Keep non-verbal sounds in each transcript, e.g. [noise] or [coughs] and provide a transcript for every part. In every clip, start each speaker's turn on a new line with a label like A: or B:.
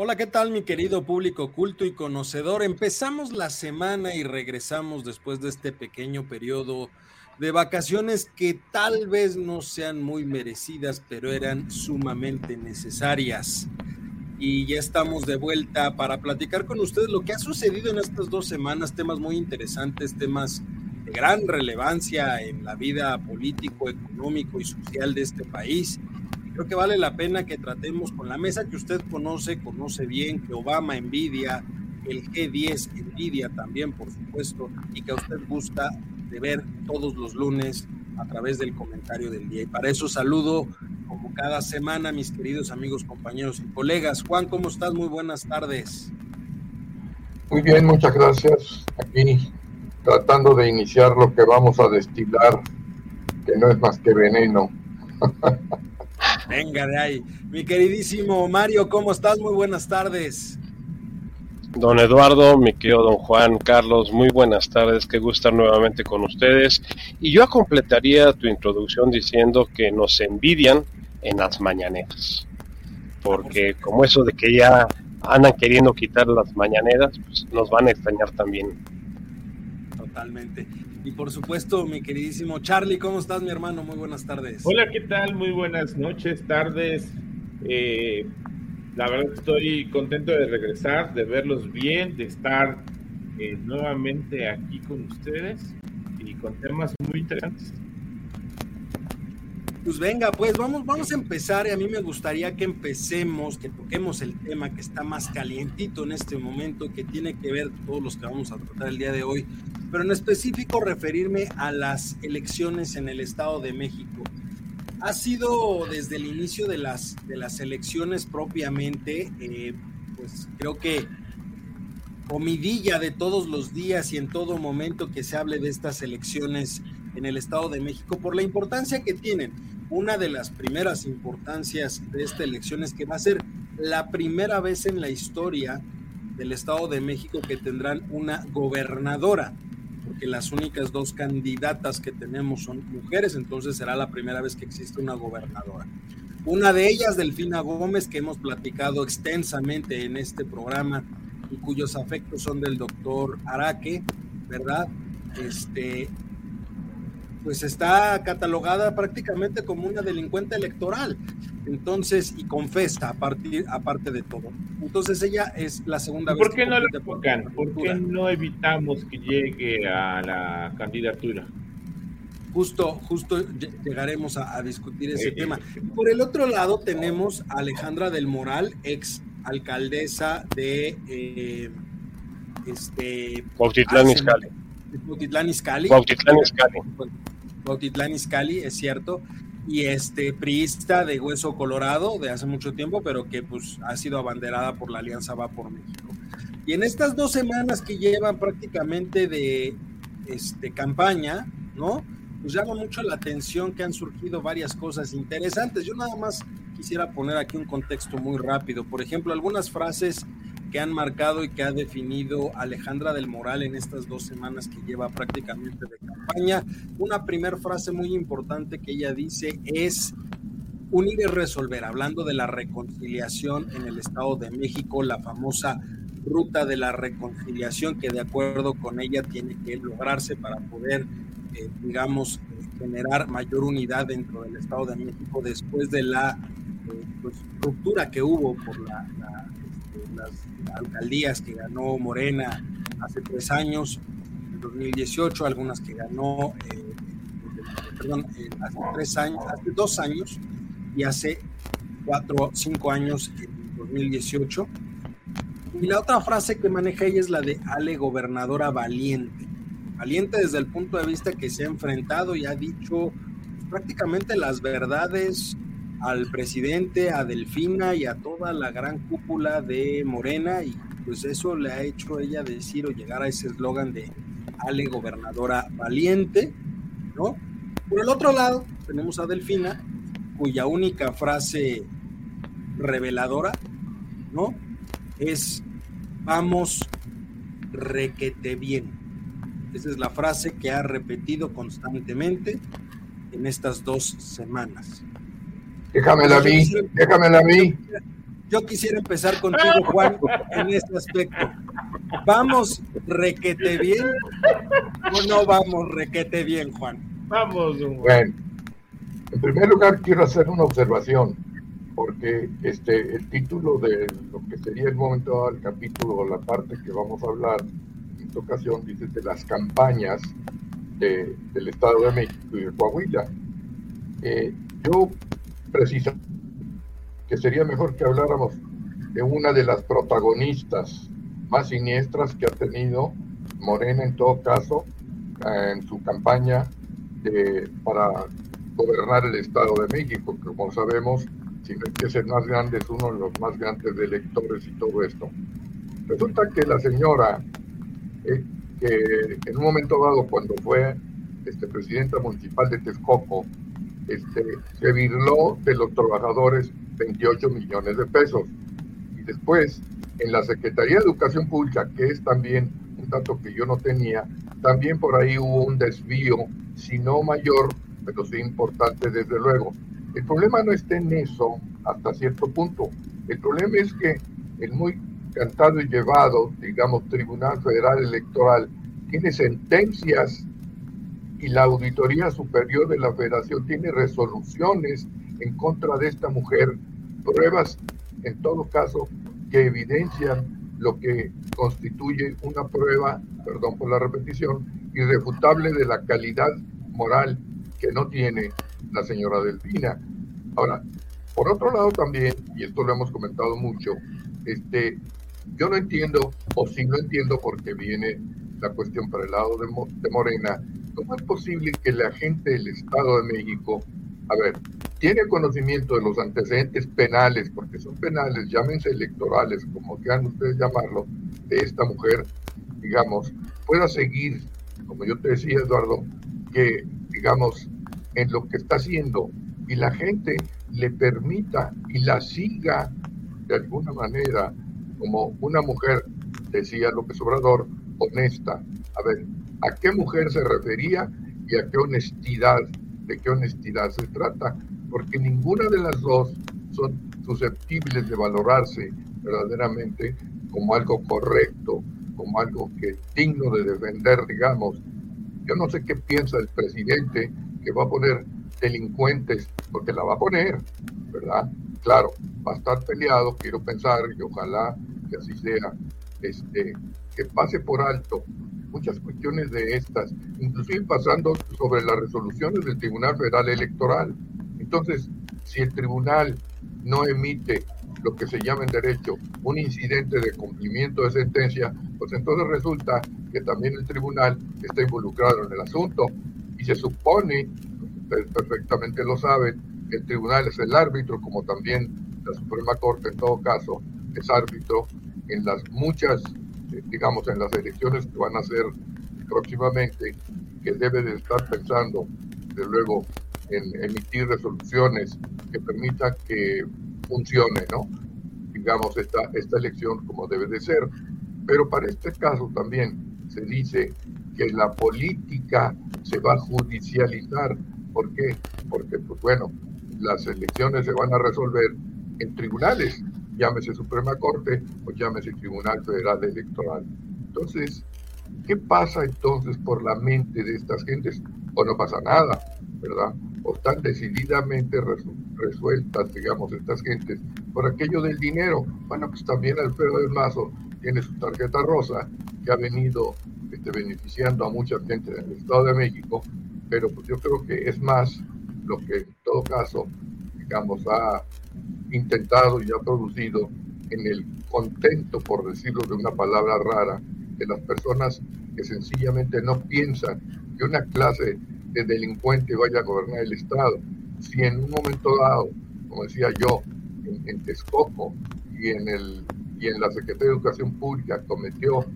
A: Hola, ¿qué tal mi querido público culto y conocedor? Empezamos la semana y regresamos después de este pequeño periodo de vacaciones que tal vez no sean muy merecidas, pero eran sumamente necesarias. Y ya estamos de vuelta para platicar con ustedes lo que ha sucedido en estas dos semanas, temas muy interesantes, temas de gran relevancia en la vida político, económico y social de este país creo que vale la pena que tratemos con la mesa que usted conoce, conoce bien, que Obama envidia, el G10 envidia también, por supuesto, y que a usted gusta de ver todos los lunes a través del comentario del día. Y para eso saludo, como cada semana, mis queridos amigos, compañeros y colegas. Juan, ¿cómo estás? Muy buenas tardes.
B: Muy bien, muchas gracias. Aquí tratando de iniciar lo que vamos a destilar, que no es más que veneno. [laughs]
A: Venga de ahí. Mi queridísimo Mario, ¿cómo estás? Muy buenas tardes.
C: Don Eduardo, mi querido don Juan, Carlos, muy buenas tardes, qué gusto estar nuevamente con ustedes. Y yo completaría tu introducción diciendo que nos envidian en las mañaneras, porque como eso de que ya andan queriendo quitar las mañaneras, pues nos van a extrañar también.
A: Totalmente. Y por supuesto, mi queridísimo Charlie, ¿cómo estás, mi hermano? Muy buenas tardes.
D: Hola, ¿qué tal? Muy buenas noches, tardes. Eh, la verdad estoy contento de regresar, de verlos bien, de estar eh, nuevamente aquí con ustedes y con temas muy interesantes.
A: Pues venga, pues vamos, vamos a empezar y a mí me gustaría que empecemos, que toquemos el tema que está más calientito en este momento, que tiene que ver todos los que vamos a tratar el día de hoy, pero en específico referirme a las elecciones en el Estado de México. Ha sido desde el inicio de las, de las elecciones propiamente, eh, pues creo que comidilla de todos los días y en todo momento que se hable de estas elecciones en el Estado de México por la importancia que tienen una de las primeras importancias de esta elección es que va a ser la primera vez en la historia del Estado de México que tendrán una gobernadora, porque las únicas dos candidatas que tenemos son mujeres, entonces será la primera vez que existe una gobernadora. Una de ellas, Delfina Gómez, que hemos platicado extensamente en este programa y cuyos afectos son del doctor Araque, ¿verdad? Este, pues está catalogada prácticamente como una delincuente electoral. Entonces, y confesa a partir, aparte de todo. Entonces ella es la segunda
D: ¿Por qué no tocan? ¿Por qué no evitamos que llegue a la candidatura?
A: Justo, justo llegaremos a, discutir ese tema. Por el otro lado tenemos a Alejandra del Moral, ex alcaldesa de eh, este
C: Cuautitlán Izcalli.
A: Cuautitlán Izcalli.
C: Cuautitlán Izcalli.
A: Cuautitlán Izcalli, es cierto, y este priista de Hueso Colorado de hace mucho tiempo, pero que pues ha sido abanderada por la Alianza Va por México. Y en estas dos semanas que llevan prácticamente de este, campaña, ¿no? Pues llama mucho la atención que han surgido varias cosas interesantes. Yo nada más quisiera poner aquí un contexto muy rápido. Por ejemplo, algunas frases que han marcado y que ha definido Alejandra del Moral en estas dos semanas que lleva prácticamente de campaña. Una primera frase muy importante que ella dice es unir y resolver, hablando de la reconciliación en el Estado de México, la famosa ruta de la reconciliación que de acuerdo con ella tiene que lograrse para poder, eh, digamos, generar mayor unidad dentro del Estado de México después de la eh, pues, ruptura que hubo por la, las alcaldías que ganó Morena hace tres años, en 2018, algunas que ganó, eh, perdón, hace tres años, hace dos años y hace cuatro, cinco años, en 2018. Y la otra frase que maneja ella es la de Ale Gobernadora Valiente. Valiente desde el punto de vista que se ha enfrentado y ha dicho prácticamente las verdades al presidente, a Delfina y a toda la gran cúpula de Morena y pues eso le ha hecho ella decir o llegar a ese eslogan de Ale gobernadora valiente, ¿no? Por el otro lado tenemos a Delfina, cuya única frase reveladora, ¿no? Es vamos requete bien. Esa es la frase que ha repetido constantemente en estas dos semanas.
B: Déjamela a mí, déjamela a mí.
A: Yo quisiera empezar contigo, Juan, en este aspecto. ¿Vamos requete bien o no vamos requete bien, Juan?
D: Vamos,
B: Bueno, en primer lugar quiero hacer una observación, porque este, el título de lo que sería el momento del capítulo, o la parte que vamos a hablar en esta ocasión, dice de las campañas del Estado de México y de Coahuila. Eh, yo preciso que sería mejor que habláramos de una de las protagonistas más siniestras que ha tenido Morena en todo caso en su campaña para gobernar el Estado de México, que como sabemos, si no es que es el más grande, es uno de los más grandes de electores y todo esto. Resulta que la señora, eh, que en un momento dado, cuando fue este, presidenta municipal de Texcoco, este, se virló de los trabajadores 28 millones de pesos. Y después, en la Secretaría de Educación Pública, que es también un dato que yo no tenía, también por ahí hubo un desvío, si no mayor, pero sí importante desde luego. El problema no está en eso hasta cierto punto. El problema es que el muy cantado y llevado, digamos, Tribunal Federal Electoral tiene sentencias y la Auditoría Superior de la Federación tiene resoluciones en contra de esta mujer, pruebas en todo caso que evidencian lo que constituye una prueba, perdón por la repetición, irrefutable de la calidad moral que no tiene la señora Delfina. Ahora, por otro lado también, y esto lo hemos comentado mucho, este, yo no entiendo, o sí no entiendo porque viene la cuestión para el lado de, de Morena, ¿Cómo es posible que la gente del Estado de México, a ver, tiene conocimiento de los antecedentes penales, porque son penales, llámense electorales, como quieran ustedes llamarlo, de esta mujer, digamos, pueda seguir, como yo te decía, Eduardo, que, digamos, en lo que está haciendo y la gente le permita y la siga de alguna manera como una mujer, decía López Obrador, honesta. A ver, a qué mujer se refería y a qué honestidad, de qué honestidad se trata, porque ninguna de las dos son susceptibles de valorarse verdaderamente como algo correcto, como algo que es digno de defender, digamos. Yo no sé qué piensa el presidente que va a poner delincuentes, porque la va a poner, ¿verdad? Claro, va a estar peleado, quiero pensar, y ojalá que así sea, este, que pase por alto muchas cuestiones de estas, inclusive pasando sobre las resoluciones del Tribunal Federal Electoral. Entonces, si el tribunal no emite lo que se llama en derecho un incidente de cumplimiento de sentencia, pues entonces resulta que también el tribunal está involucrado en el asunto y se supone, ustedes perfectamente lo saben, que el tribunal es el árbitro, como también la Suprema Corte en todo caso es árbitro en las muchas digamos, en las elecciones que van a ser próximamente, que debe de estar pensando, de luego, en emitir resoluciones que permitan que funcione, ¿no? Digamos, esta, esta elección como debe de ser. Pero para este caso también se dice que la política se va a judicializar. ¿Por qué? Porque, pues bueno, las elecciones se van a resolver en tribunales llámese Suprema Corte o llámese Tribunal Federal Electoral. Entonces, ¿qué pasa entonces por la mente de estas gentes? O no pasa nada, ¿verdad? O están decididamente resueltas, digamos, estas gentes por aquello del dinero. Bueno, pues también Alfredo del Mazo tiene su tarjeta rosa, que ha venido este, beneficiando a mucha gente en el Estado de México, pero pues yo creo que es más lo que en todo caso, digamos, ha intentado y ha producido en el contento, por decirlo de una palabra rara, de las personas que sencillamente no piensan que una clase de delincuente vaya a gobernar el Estado. Si en un momento dado, como decía yo, en, en y en, el, y en la Secretaría de Educación Pública cometió,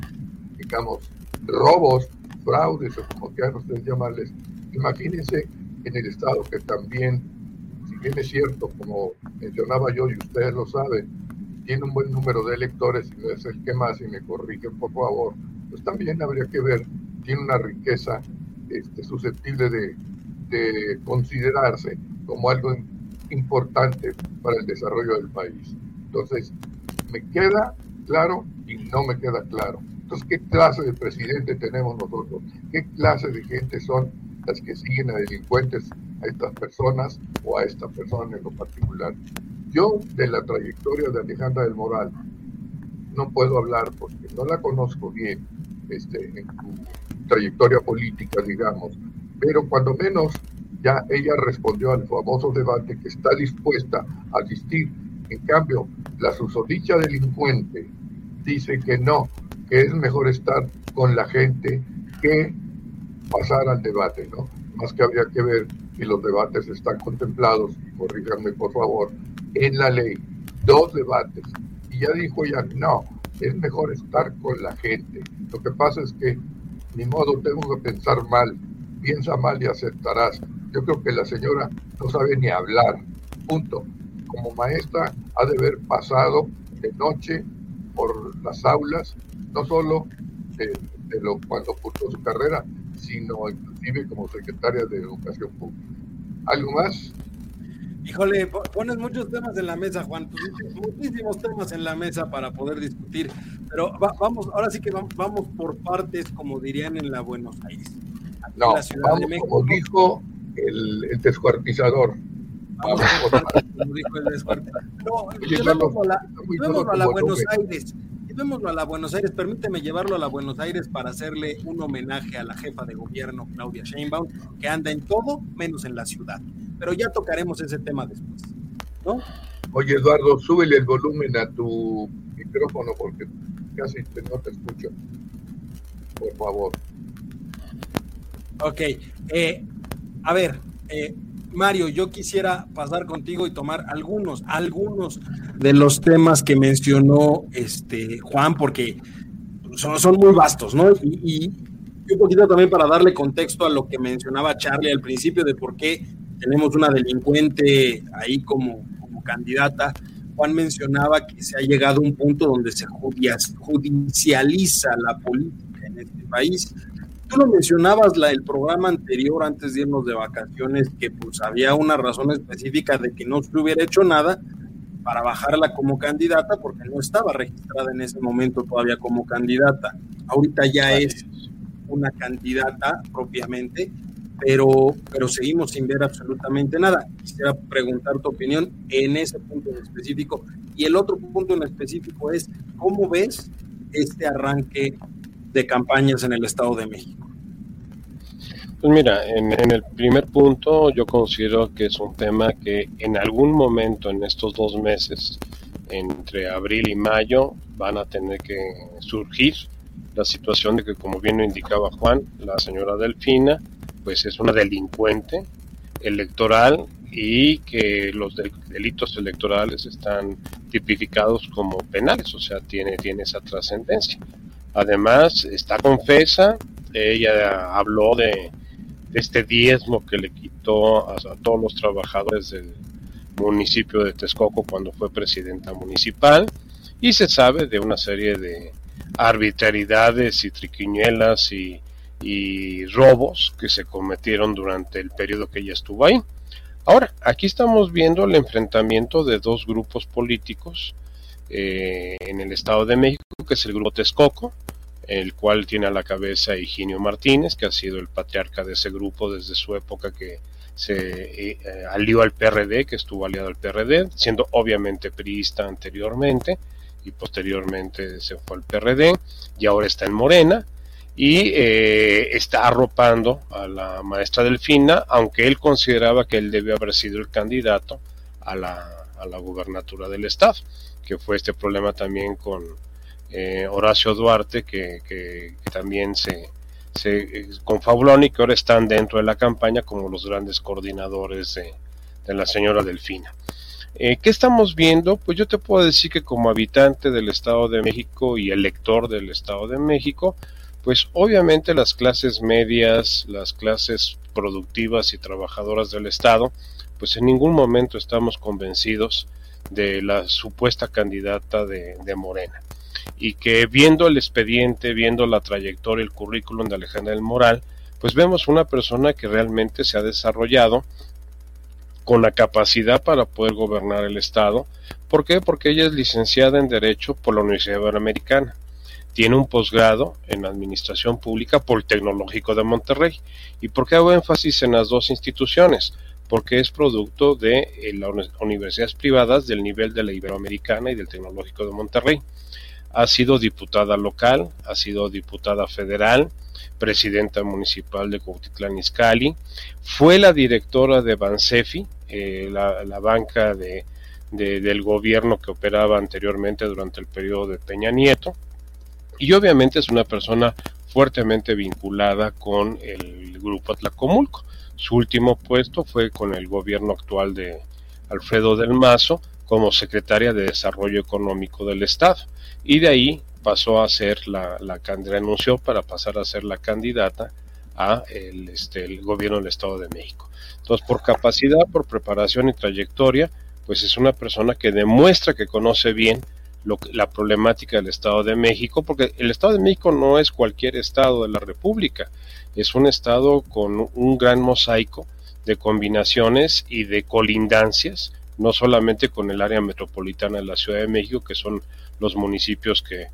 B: digamos, robos, fraudes o como quieran ustedes llamarles, imagínense en el Estado que también, bien es cierto, como mencionaba yo y ustedes lo saben, tiene un buen número de electores y no es el que más, y me corrigen por favor, pues también habría que ver, tiene una riqueza este, susceptible de, de considerarse como algo importante para el desarrollo del país. Entonces, me queda claro y no me queda claro. Entonces, ¿qué clase de presidente tenemos nosotros? ¿Qué clase de gente son las que siguen a delincuentes, a estas personas o a esta persona en lo particular? Yo, de la trayectoria de Alejandra del Moral, no puedo hablar porque no la conozco bien este, en su trayectoria política, digamos, pero cuando menos ya ella respondió al famoso debate que está dispuesta a asistir. En cambio, la susodicha delincuente dice que no, que es mejor estar con la gente que pasar al debate, ¿no? Más que habría que ver si los debates están contemplados, corríjanme por favor, en la ley. Dos debates. Y ya dijo ya, no, es mejor estar con la gente. Lo que pasa es que, ni modo, tengo que pensar mal. Piensa mal y aceptarás. Yo creo que la señora no sabe ni hablar. Punto. Como maestra ha de haber pasado de noche por las aulas, no solo de, lo cuando cursó su carrera, sino inclusive como secretaria de Educación Pública. ¿Algo más?
A: Híjole, pones muchos temas en la mesa, Juan, muchísimos temas en la mesa para poder discutir, pero vamos, ahora sí que vamos, por partes, como dirían en la Buenos Aires.
B: no, la Ciudad de México, como dijo el, el descuartizador.
A: Vamos por partes, como dijo el descuartizador. [laughs] No, llevémoslo a la, a la Buenos Aires llevémoslo a la Buenos Aires, permíteme llevarlo a la Buenos Aires para hacerle un homenaje a la jefa de gobierno, Claudia Sheinbaum, que anda en todo menos en la ciudad. Pero ya tocaremos ese tema después, ¿no?
B: Oye, Eduardo, súbele el volumen a tu micrófono porque casi no te escucho. Por favor.
A: Ok. Eh, a ver, eh, Mario, yo quisiera pasar contigo y tomar algunos, algunos de los temas que mencionó este Juan, porque son, son muy vastos, ¿no? Y, un poquito también para darle contexto a lo que mencionaba Charlie al principio de por qué tenemos una delincuente ahí como, como candidata. Juan mencionaba que se ha llegado a un punto donde se judicializa la política en este país tú lo mencionabas la, el programa anterior antes de irnos de vacaciones, que pues había una razón específica de que no se hubiera hecho nada para bajarla como candidata, porque no estaba registrada en ese momento todavía como candidata. Ahorita ya es una candidata propiamente, pero, pero seguimos sin ver absolutamente nada. Quisiera preguntar tu opinión en ese punto en específico. Y el otro punto en específico es, ¿cómo ves este arranque de campañas en el Estado de México?
C: Pues mira, en, el primer punto yo considero que es un tema que en algún momento en estos dos meses, entre abril y mayo, van a tener que surgir la situación de que, como bien lo indicaba Juan, la señora Delfina, pues es una delincuente electoral y que los delitos electorales están tipificados como penales, o sea, tiene, tiene esa trascendencia. Además, está confesa, ella habló de, este diezmo que le quitó a, todos los trabajadores del municipio de Texcoco cuando fue presidenta municipal y se sabe de una serie de arbitrariedades y triquiñuelas y, y robos que se cometieron durante el periodo que ella estuvo ahí. Ahora, aquí estamos viendo el enfrentamiento de dos grupos políticos eh, en el Estado de México, que es el Grupo Texcoco, el cual tiene a la cabeza Higinio Martínez, que ha sido el patriarca de ese grupo desde su época que se eh, alió al PRD, que estuvo aliado al PRD, siendo obviamente priista anteriormente, y posteriormente se fue al PRD y ahora está en Morena y eh, está arropando a la maestra Delfina, aunque él consideraba que él debió haber sido el candidato a la, a la gubernatura del estado, que fue este problema también con eh, Horacio Duarte, que, que, también se, se eh, confabuló y que ahora están dentro de la campaña como los grandes coordinadores de, de la señora Delfina. Eh, ¿Qué estamos viendo? Pues yo te puedo decir que como habitante del Estado de México y elector del Estado de México, pues obviamente las clases medias, las clases productivas y trabajadoras del Estado, pues en ningún momento estamos convencidos de la supuesta candidata de, de Morena. Y que viendo el expediente, viendo la trayectoria, el currículum de Alejandra del Moral, pues vemos una persona que realmente se ha desarrollado con la capacidad para poder gobernar el Estado. ¿Por qué? Porque ella es licenciada en Derecho por la Universidad Iberoamericana. Tiene un posgrado en Administración Pública por el Tecnológico de Monterrey. ¿Y por qué hago énfasis en las dos instituciones? Porque es producto de eh, las universidades privadas del nivel de la Iberoamericana y del Tecnológico de Monterrey. Ha sido diputada local, ha sido diputada federal, presidenta municipal de Cuautitlán Izcalli, fue la directora de Bansefi, eh, la, banca de, del gobierno que operaba anteriormente durante el periodo de Peña Nieto, y obviamente es una persona fuertemente vinculada con el grupo Atlacomulco. Su último puesto fue con el gobierno actual de Alfredo del Mazo como secretaria de Desarrollo Económico del Estado. Y de ahí pasó a ser la, la renunció para pasar a ser la candidata a el, este, el gobierno del Estado de México. Entonces, por capacidad, por preparación y trayectoria, pues es una persona que demuestra que conoce bien lo, la problemática del Estado de México, porque el Estado de México no es cualquier estado de la República, es un estado con un gran mosaico de combinaciones y de colindancias, no solamente con el área metropolitana de la Ciudad de México, que son los municipios que,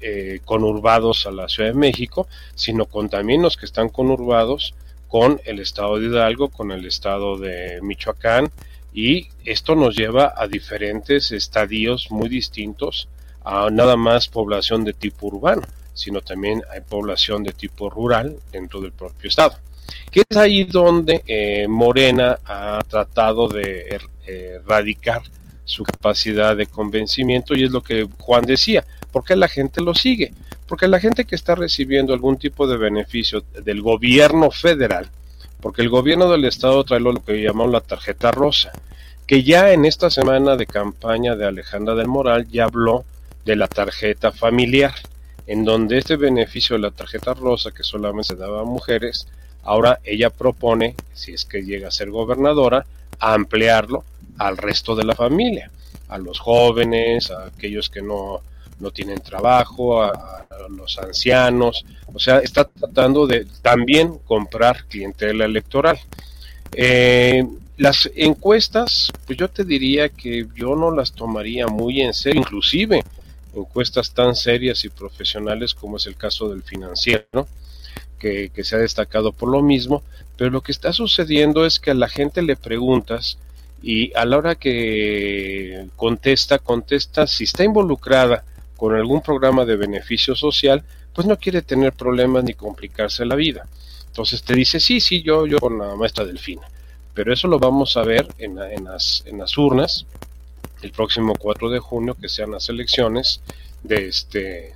C: eh, conurbados a la Ciudad de México, sino con también los que están conurbados con el estado de Hidalgo, con el estado de Michoacán, y esto nos lleva a diferentes estadios muy distintos, a nada más población de tipo urbano, sino también hay población de tipo rural dentro del propio estado. Que es ahí donde eh, Morena ha tratado de er, erradicar su capacidad de convencimiento y es lo que Juan decía, ¿por qué la gente lo sigue? Porque la gente que está recibiendo algún tipo de beneficio del gobierno federal, porque el gobierno del estado trae lo que llamamos la tarjeta rosa, que ya en esta semana de campaña de Alejandra del Moral ya habló de la tarjeta familiar, en donde este beneficio de la tarjeta rosa que solamente se daba a mujeres, ahora ella propone, si es que llega a ser gobernadora, ampliarlo al resto de la familia, a los jóvenes, a aquellos que no, no tienen trabajo, a, los ancianos, o sea, está tratando de también comprar clientela electoral. Eh, las encuestas, pues yo te diría que yo no las tomaría muy en serio, inclusive encuestas tan serias y profesionales como es el caso del financiero, que, que se ha destacado por lo mismo, pero lo que está sucediendo es que a la gente le preguntas y a la hora que contesta, contesta si está involucrada con algún programa de beneficio social, pues no quiere tener problemas ni complicarse la vida. Entonces te dice, sí, sí, yo, yo con la maestra Delfina. Pero eso lo vamos a ver en, en, las, en las urnas el próximo 4 de junio, que sean las elecciones de este,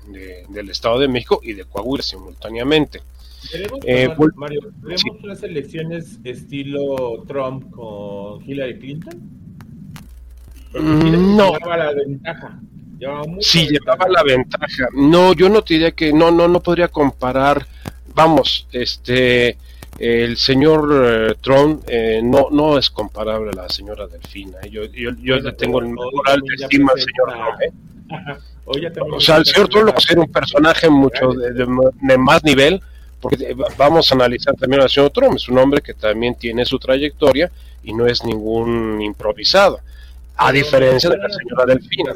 C: del Estado de México y de Coahuila simultáneamente.
D: ¿Tenemos, eh, Mario, ¿tenemos unas elecciones estilo Trump con Hillary Clinton?
C: Mm, no.
D: Llevaba la ventaja.
C: sí, llevaba la ventaja. No, yo no diría que no, no, no podría comparar. Vamos, este, el señor eh, Trump eh, no, no es comparable a la señora Delfina. Yo, yo, yo le tengo el moral de estima al señor Trump. ¿eh? [laughs] o sea, el señor Trump lo ser un personaje mucho de, de más nivel porque vamos a analizar también al señor Trump, es un hombre que también tiene su trayectoria y no es ningún improvisado, a diferencia de la señora Delfina.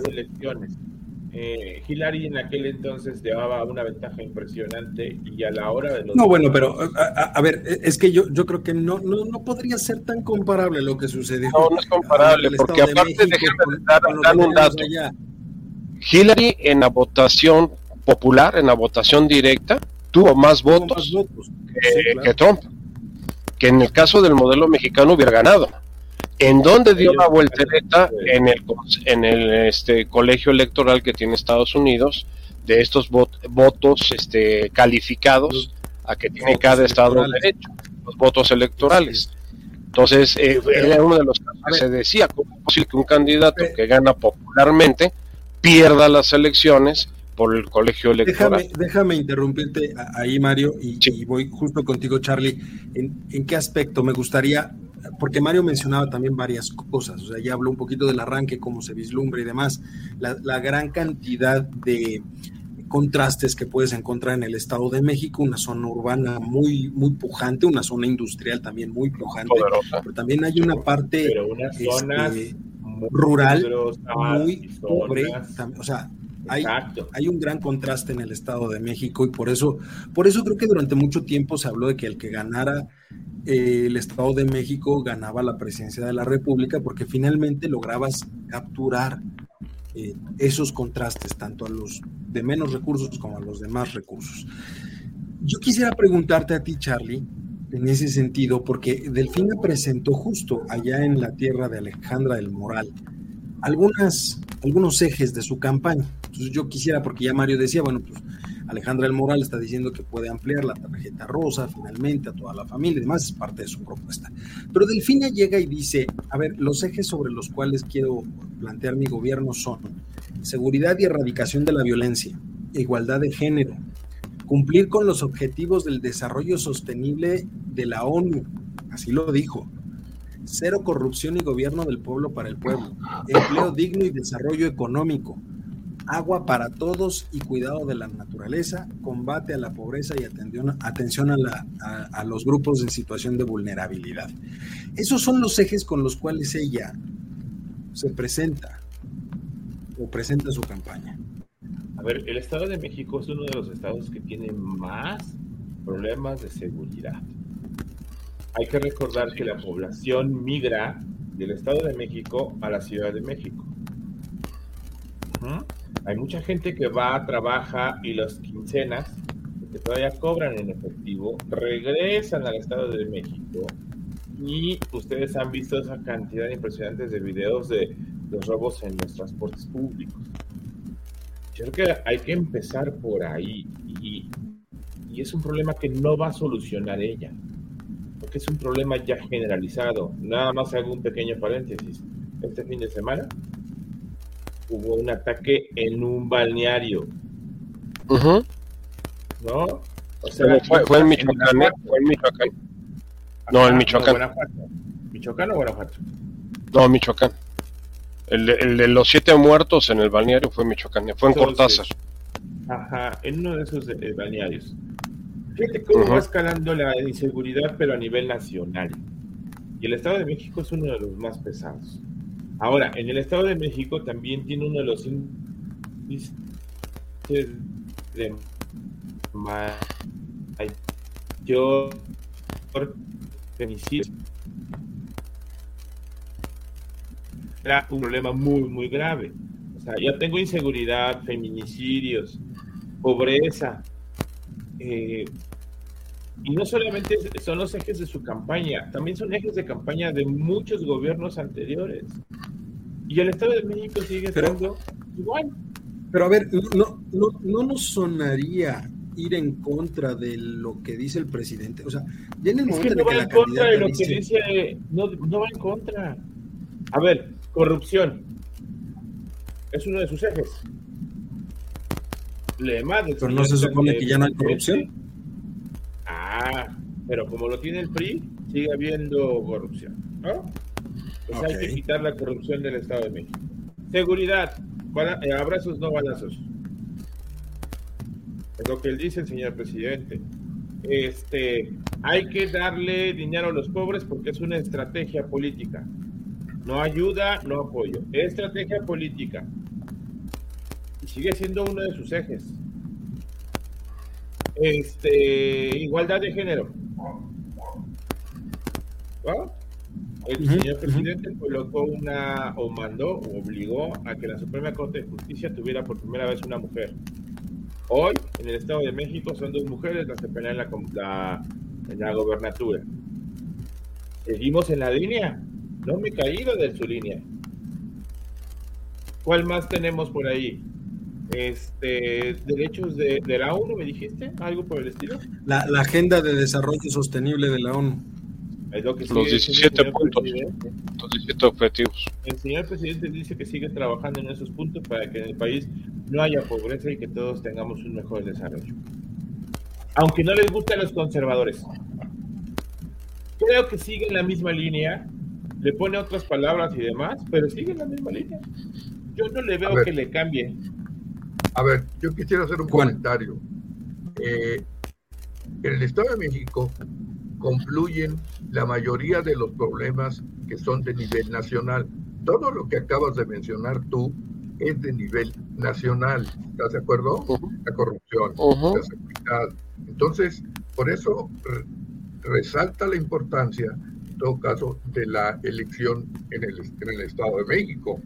D: Eh, Hillary en aquel entonces llevaba una ventaja impresionante y a la hora de los...
A: No, bueno, pero a, ver, es que yo, yo creo que no, no, no podría ser tan comparable lo que sucedió.
C: No, no es comparable, porque aparte de dar, dar un dato... Hillary en la votación popular, en la votación directa, tuvo más votos, que, Trump, que en el caso del modelo mexicano hubiera ganado. ¿En dónde dio la vueltereta? En el, en el este, colegio electoral que tiene Estados Unidos, de estos votos este, calificados a que tiene cada estado derecho, los votos electorales. Entonces, eh, era uno de los que se decía, ¿cómo es posible que un candidato que gana popularmente pierda las elecciones por el colegio electoral?
A: Déjame, déjame interrumpirte ahí, Mario, y, voy justo contigo, Charlie. ¿En, ¿En, qué aspecto me gustaría? Porque Mario mencionaba también varias cosas, o sea, ya habló un poquito del arranque, cómo se vislumbra y demás, la, la gran cantidad de contrastes que puedes encontrar en el Estado de México, una zona urbana muy, muy pujante, una zona industrial también muy pujante, pero también hay una parte este, rural muy pobre, o sea, hay, hay, un gran contraste en el Estado de México y por eso, por eso creo que durante mucho tiempo se habló de que el que ganara eh, el Estado de México ganaba la presidencia de la República porque finalmente lograbas capturar eh, esos contrastes, tanto a los de menos recursos como a los de más recursos. Yo quisiera preguntarte a ti, Charlie, en ese sentido, porque Delfina presentó justo allá en la tierra de Alejandra del Moral algunas, algunos ejes de su campaña. Entonces yo quisiera, porque ya Mario decía, bueno, pues Alejandra del Moral está diciendo que puede ampliar la tarjeta rosa finalmente a toda la familia y demás, es parte de su propuesta. Pero Delfina llega y dice, a ver, los ejes sobre los cuales quiero plantear mi gobierno son seguridad y erradicación de la violencia, igualdad de género, cumplir con los objetivos del desarrollo sostenible de la ONU, así lo dijo, cero corrupción y gobierno del pueblo para el pueblo, empleo digno y desarrollo económico, agua para todos y cuidado de la naturaleza, combate a la pobreza y atención, a, los grupos en situación de vulnerabilidad. Esos son los ejes con los cuales ella se presenta o presenta su campaña.
D: A ver, el Estado de México es uno de los estados que tiene más problemas de seguridad. Hay que recordar que la población migra del Estado de México a la Ciudad de México. Hay mucha gente que va, trabaja y las quincenas que todavía cobran en efectivo regresan al Estado de México y ustedes han visto esa cantidad impresionante de videos de los robos en los transportes públicos. Yo creo que hay que empezar por ahí y, y es un problema que no va a solucionar ella, porque es un problema ya generalizado. Nada más hago un pequeño paréntesis. Este fin de semana hubo un ataque en un balneario. ¿No?
C: O sea, fue, en Michoacán, ¿eh? Fue en Michoacán. No, en Michoacán.
D: ¿Michoacán o Guanajuato?
C: No, Michoacán. El de, el de, los siete muertos en el balneario fue en Michoacán, fue en Cortázar.
D: Ajá, en uno de esos balnearios. Fíjate cómo va escalando la inseguridad, pero a nivel nacional. Y el Estado de México es uno de los más pesados. Ahora, en el Estado de México también tiene uno de los índices de mayor femicidio. Era un problema muy, muy grave. O sea, ya tengo inseguridad, feminicidios, pobreza. Eh, y no solamente son los ejes de su campaña, también son ejes de campaña de muchos gobiernos anteriores. Y el Estado de México sigue siendo igual.
A: Pero a ver, no, no, no nos sonaría ir en contra de lo que dice el presidente. O sea,
D: ya en el momento es que no va en contra de lo que dice, no, no va en contra. A ver, corrupción es uno de sus ejes.
A: Le Pero no se supone que ya no hay corrupción.
D: Ah, pero como lo tiene el PRI, sigue habiendo corrupción, ¿no? Pues hay que quitar la corrupción del Estado de México. Seguridad, eh, abrazos no balazos. Es lo que él dice, el señor presidente. Este, hay que darle dinero a los pobres porque es una estrategia política. No ayuda, no apoyo. Estrategia política. Y sigue siendo uno de sus ejes. Este, igualdad de género. el señor presidente colocó una, o mandó, o obligó a que la Suprema Corte de Justicia tuviera por primera vez una mujer. Hoy, en el Estado de México, son dos mujeres las que pelean la, la, en la gobernatura. Seguimos en la línea. No me he caído de su línea. ¿Cuál más tenemos por ahí? Este, derechos de, la ONU, ¿me dijiste? ¿Algo por el estilo?
A: La, Agenda de Desarrollo Sostenible de la ONU.
C: los 17 puntos, los 17 objetivos.
D: El señor presidente dice que sigue trabajando en esos puntos para que en el país no haya pobreza y que todos tengamos un mejor desarrollo. Aunque no les guste a los conservadores. Creo que sigue en la misma línea, le pone otras palabras y demás, pero sigue en la misma línea. Yo no le veo que le cambie.
B: A ver, yo quisiera hacer un comentario. Eh, en el Estado de México confluyen la mayoría de los problemas que son de nivel nacional. Todo lo que acabas de mencionar tú es de nivel nacional. ¿Estás de acuerdo? La corrupción, la seguridad. Entonces, por eso resalta la importancia, en todo caso, de la elección en el, en el Estado de México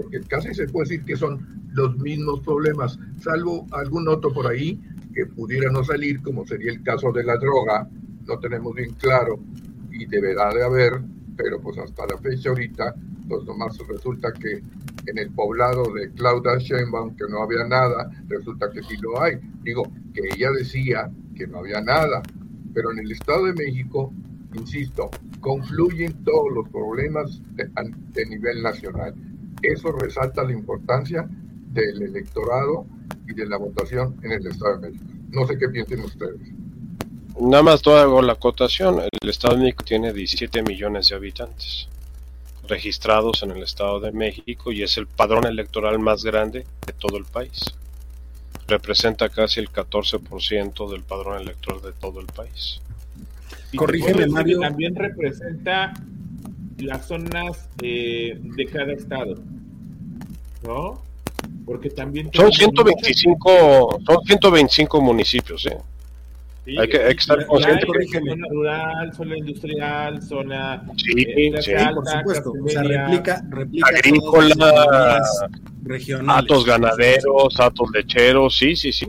B: porque casi se puede decir que son los mismos problemas, salvo algún otro por ahí que pudiera no salir, como sería el caso de la droga, no tenemos bien claro y deberá de haber, pero pues hasta la fecha ahorita, pues nomás resulta que en el poblado de Claudia Sheinbaum que no había nada, resulta que sí lo hay. Digo, que ella decía que no había nada, pero en el Estado de México, insisto, confluyen todos los problemas de nivel nacional. Eso resalta la importancia del electorado y de la votación en el Estado de México. No sé qué piensen ustedes.
C: Nada más hago la acotación. El Estado de México tiene 17 millones de habitantes registrados en el Estado de México y es el padrón electoral más grande de todo el país. Representa casi el 14% del padrón electoral de todo el país.
D: Corrígeme, Mario. También representa las zonas eh, de cada estado, ¿no? Porque también...
C: Son 125, son 125 municipios, ¿eh?
D: hay, que, estar consciente. Zona rural, zona industrial, zona
C: sí, eh,
A: sí, por supuesto. O sea, replica, replica
C: agrícola, regionales. Atos ganaderos, atos lecheros, sí, sí, sí.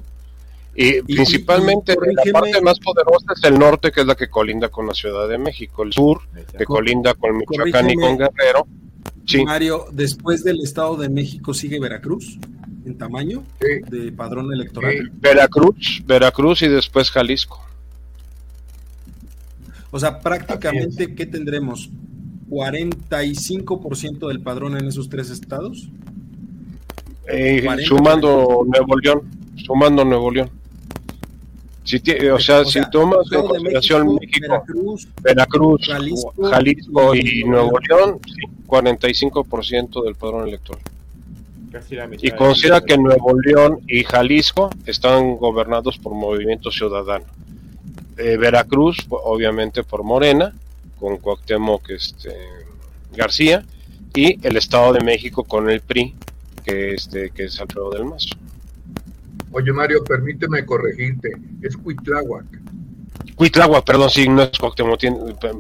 C: Y, principalmente la parte más poderosa es el norte, que es la que colinda con la Ciudad de México, el sur, que colinda con Michoacán y con Guerrero.
A: Sí. Mario, después del Estado de México sigue Veracruz en tamaño de padrón electoral.
C: Veracruz, Veracruz y después Jalisco.
A: O sea, prácticamente, ¿qué tendremos? ¿45% del padrón en esos tres estados?
C: Eh, sumando Nuevo León, sumando Nuevo León. Si o, sea, si tomas en consideración México, Veracruz, Jalisco, y Nuevo León, sí, 45% del padrón electoral. y considera que Nuevo León y Jalisco están gobernados por Movimiento Ciudadano. Eh, Veracruz, obviamente por Morena, con Cuauhtémoc este, García, y el Estado de México con el PRI, que, este, que es Alfredo del Mazo.
B: Oye, Mario, permíteme corregirte. Es Cuitláhuac.
C: Cuitláhuac, perdón, sí, no es Cuauhtémoc,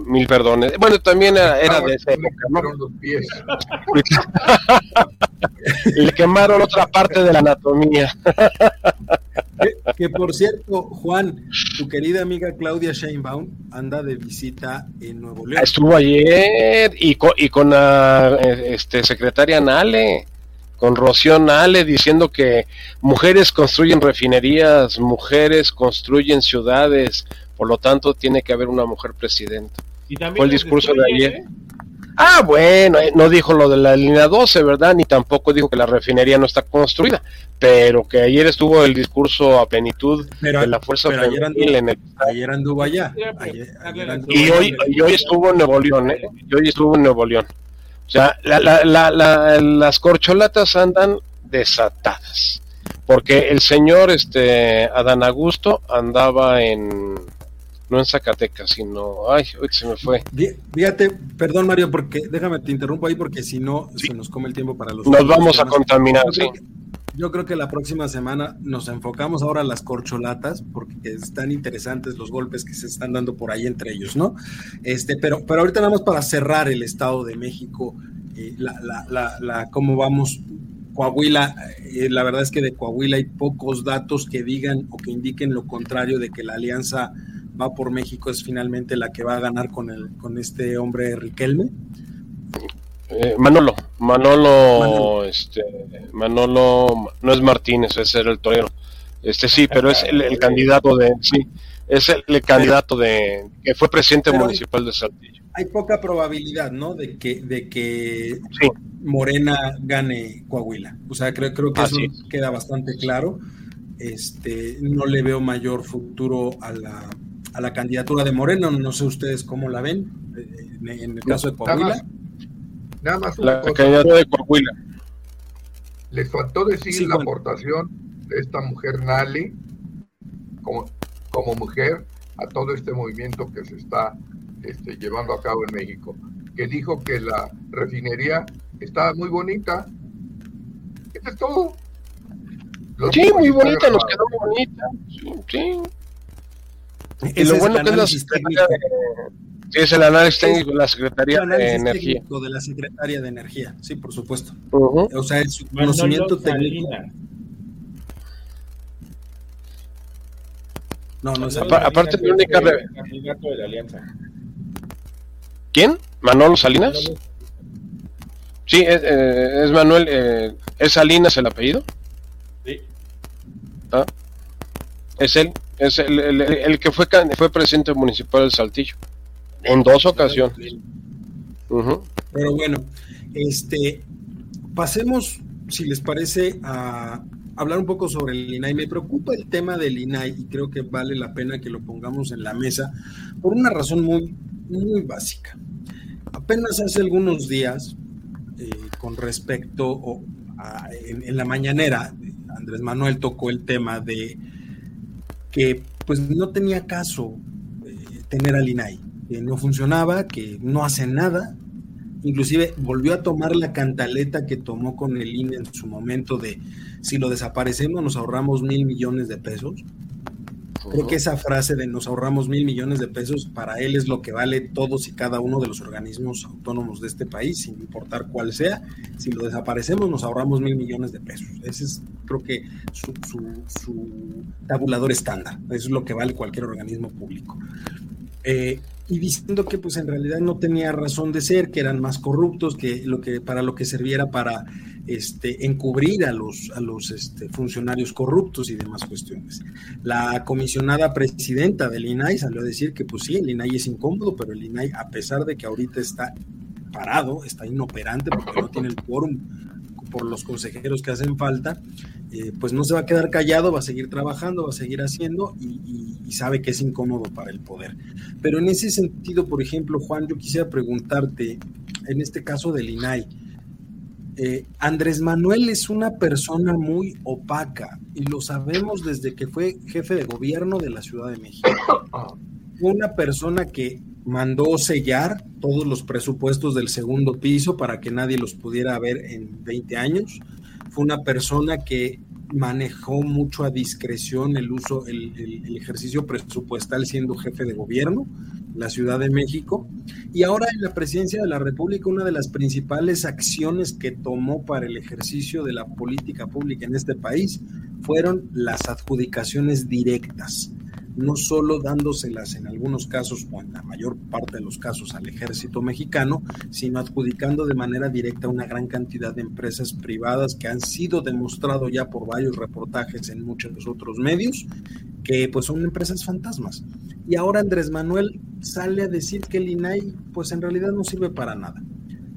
C: mil perdones. Bueno, también era, de esa época, ¿no? Los pies. [laughs] Le quemaron otra parte de la anatomía.
A: que, por cierto, Juan, tu querida amiga Claudia Sheinbaum anda de visita en Nuevo León.
C: Estuvo ayer y con, y con la este, secretaria Nale con Rocío Nale diciendo que mujeres construyen refinerías, mujeres construyen ciudades, por lo tanto tiene que haber una mujer presidenta. ¿Y Fue el discurso de ayer. ¿eh? Ah, bueno, eh, no dijo lo de la línea 12, ¿verdad? Ni tampoco dijo que la refinería no está construida, pero que ayer estuvo el discurso a plenitud de la fuerza
A: femenil en el... Ayer anduvo allá.
C: y, hoy, y hoy estuvo en Nuevo León, ¿eh? Y hoy estuvo en Nuevo León. O sea, las corcholatas andan desatadas. Porque el señor este Adán Augusto andaba en no en Zacatecas, sino ay, hoy se me fue.
A: Fíjate, perdón Mario, porque déjame te interrumpo ahí porque si no se nos come el tiempo para los
C: Nos vamos a contaminar, sí.
A: Yo creo que la próxima semana nos enfocamos ahora a las corcholatas, porque están interesantes los golpes que se están dando por ahí entre ellos, ¿no? Este, pero, pero ahorita nada más para cerrar el Estado de México, eh, la, la, la, cómo vamos. Coahuila, eh, la verdad es que de Coahuila hay pocos datos que digan o que indiquen lo contrario de que la alianza va por México es finalmente la que va a ganar con, el, con este hombre Riquelme.
C: Eh, Manolo, Manolo, este, Manolo, no es Martínez, ese era el torero. Este sí, pero es el, candidato de, sí, es el, candidato de, que fue presidente municipal de Saltillo.
A: Hay poca probabilidad, ¿no? De que, de que Morena gane Coahuila. O sea, creo, creo que eso queda bastante claro. Este, no le veo mayor futuro a la, a la candidatura de Morena. No sé ustedes cómo la ven eh, en el caso de Coahuila.
B: Nada más
C: la candidatura de Coahuila.
B: Les faltó decir la aportación de esta mujer Nali como, como mujer a todo este movimiento que se está este, llevando a cabo en México, que dijo que la refinería estaba muy bonita. Esto es todo.
C: sí, muy bonita, nos quedó bonita. Sí, Y lo bueno que es la es el análisis técnico de la Secretaría de Energía.
A: De la Secretaría de Energía, sí, por supuesto. O sea, es conocimiento técnico.
C: No, no es Aparte de única candidato de la alianza. ¿Quién? ¿Manolo Salinas? Sí, es, eh, es Manuel. Eh, ¿Es Salinas el apellido? Sí. ¿Ah? Es él. Es el, el, el, que fue, fue presidente municipal del Saltillo. En dos ocasiones.
A: Pero bueno, este, pasemos, si les parece, a hablar un poco sobre el INAI. Me preocupa el tema del INAI y creo que vale la pena que lo pongamos en la mesa por una razón muy, muy básica. Apenas hace algunos días, eh, con respecto a, en, la mañanera, Andrés Manuel tocó el tema de que pues no tenía caso eh, tener al INAI que no funcionaba, que no hace nada. Inclusive volvió a tomar la cantaleta que tomó con el INE en su momento de si lo desaparecemos nos ahorramos mil millones de pesos. Creo que esa frase de nos ahorramos mil millones de pesos para él es lo que vale todos y cada uno de los organismos autónomos de este país, sin importar cuál sea. Si lo desaparecemos nos ahorramos mil millones de pesos. Ese es creo que su, su tabulador estándar. Eso es lo que vale cualquier organismo público. Eh, y diciendo que pues en realidad no tenía razón de ser, que eran más corruptos, que lo que para lo que serviera para este, encubrir a los, a los este, funcionarios corruptos y demás cuestiones. La comisionada presidenta del INAI salió a decir que pues sí, el INAI es incómodo, pero el INAI, a pesar de que ahorita está parado, está inoperante porque no tiene el quórum por los consejeros que hacen falta, eh, pues no se va a quedar callado, va a seguir trabajando, va a seguir haciendo y, sabe que es incómodo para el poder. Pero en ese sentido, por ejemplo, Juan, yo quisiera preguntarte, en este caso del INAI, eh, Andrés Manuel es una persona muy opaca y lo sabemos desde que fue jefe de gobierno de la Ciudad de México. [coughs] Una persona que mandó sellar todos los presupuestos del segundo piso para que nadie los pudiera ver en 20 años. Fue una persona que manejó mucho a discreción el uso, el, ejercicio presupuestal siendo jefe de gobierno la Ciudad de México. Y ahora en la presidencia de la República, una de las principales acciones que tomó para el ejercicio de la política pública en este país fueron las adjudicaciones directas no solo dándoselas en algunos casos o en la mayor parte de los casos al ejército mexicano, sino adjudicando de manera directa una gran cantidad de empresas privadas que han sido demostrado ya por varios reportajes en muchos otros medios, que pues son empresas fantasmas. Y ahora Andrés Manuel sale a decir que el INAI pues en realidad no sirve para nada.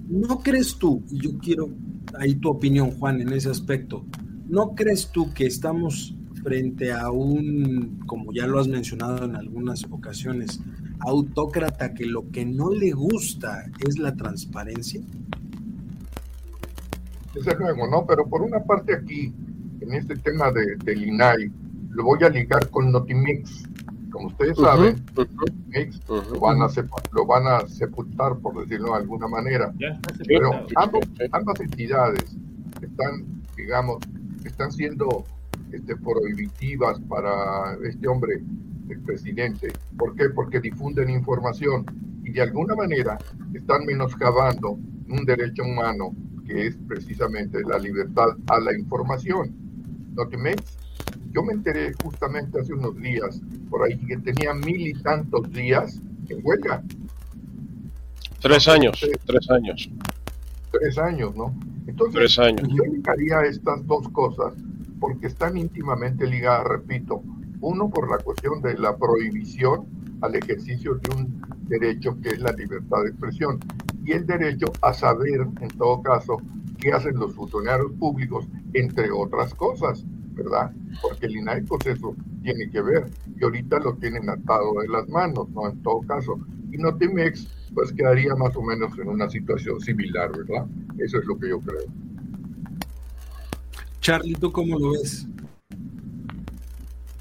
A: ¿No crees tú, y yo quiero ahí tu opinión Juan en ese aspecto, ¿no crees tú que estamos frente a un, como ya lo has mencionado en algunas ocasiones, autócrata que lo que no le gusta es la transparencia?
B: Desde luego, ¿no? Pero por una parte aquí, en este tema de, del INAI, lo voy a ligar con Notimix. Como ustedes saben, lo, van a lo van a sepultar, por decirlo de alguna manera. Pero ambas entidades están, digamos, están siendo este, prohibitivas para este hombre, el presidente. ¿Por qué? Porque difunden información y de alguna manera están menoscabando un derecho humano que es precisamente la libertad a la información. ¿No te Yo me enteré justamente hace unos días por ahí que tenía mil y tantos días en huelga.
C: Tres años, tres años.
B: Tres años, ¿no? Entonces,
C: tres años.
B: yo ligaría estas dos cosas porque están íntimamente ligadas, repito, uno por la cuestión de la prohibición al ejercicio de un derecho que es la libertad de expresión y el derecho a saber, en todo caso, qué hacen los funcionarios públicos, entre otras cosas, ¿verdad? Porque el INAI, pues eso tiene que ver, y ahorita lo tienen atado de las manos, ¿no? En todo caso. Y Notimex, pues quedaría más o menos en una situación similar, ¿verdad? Eso es lo que yo creo.
A: Charlie, ¿tú cómo lo ves?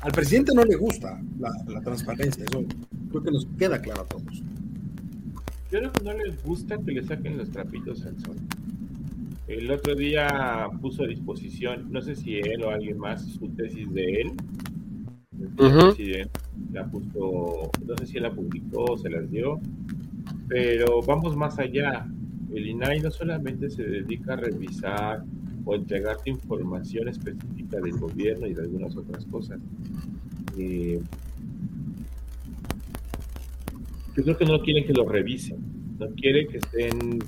A: Al presidente no le gusta la, la transparencia, eso creo que nos queda claro a todos.
D: Yo creo que no les gusta que le saquen los trapitos al sol. El otro día puso a disposición, no sé si él o alguien más, su tesis de él. La puso, no sé si él la publicó o se las dio, pero vamos más allá. El INAI no solamente se dedica a revisar o entregarte información específica del gobierno y de algunas otras cosas. Eh, yo creo que no quieren que lo revisen, no quieren que estén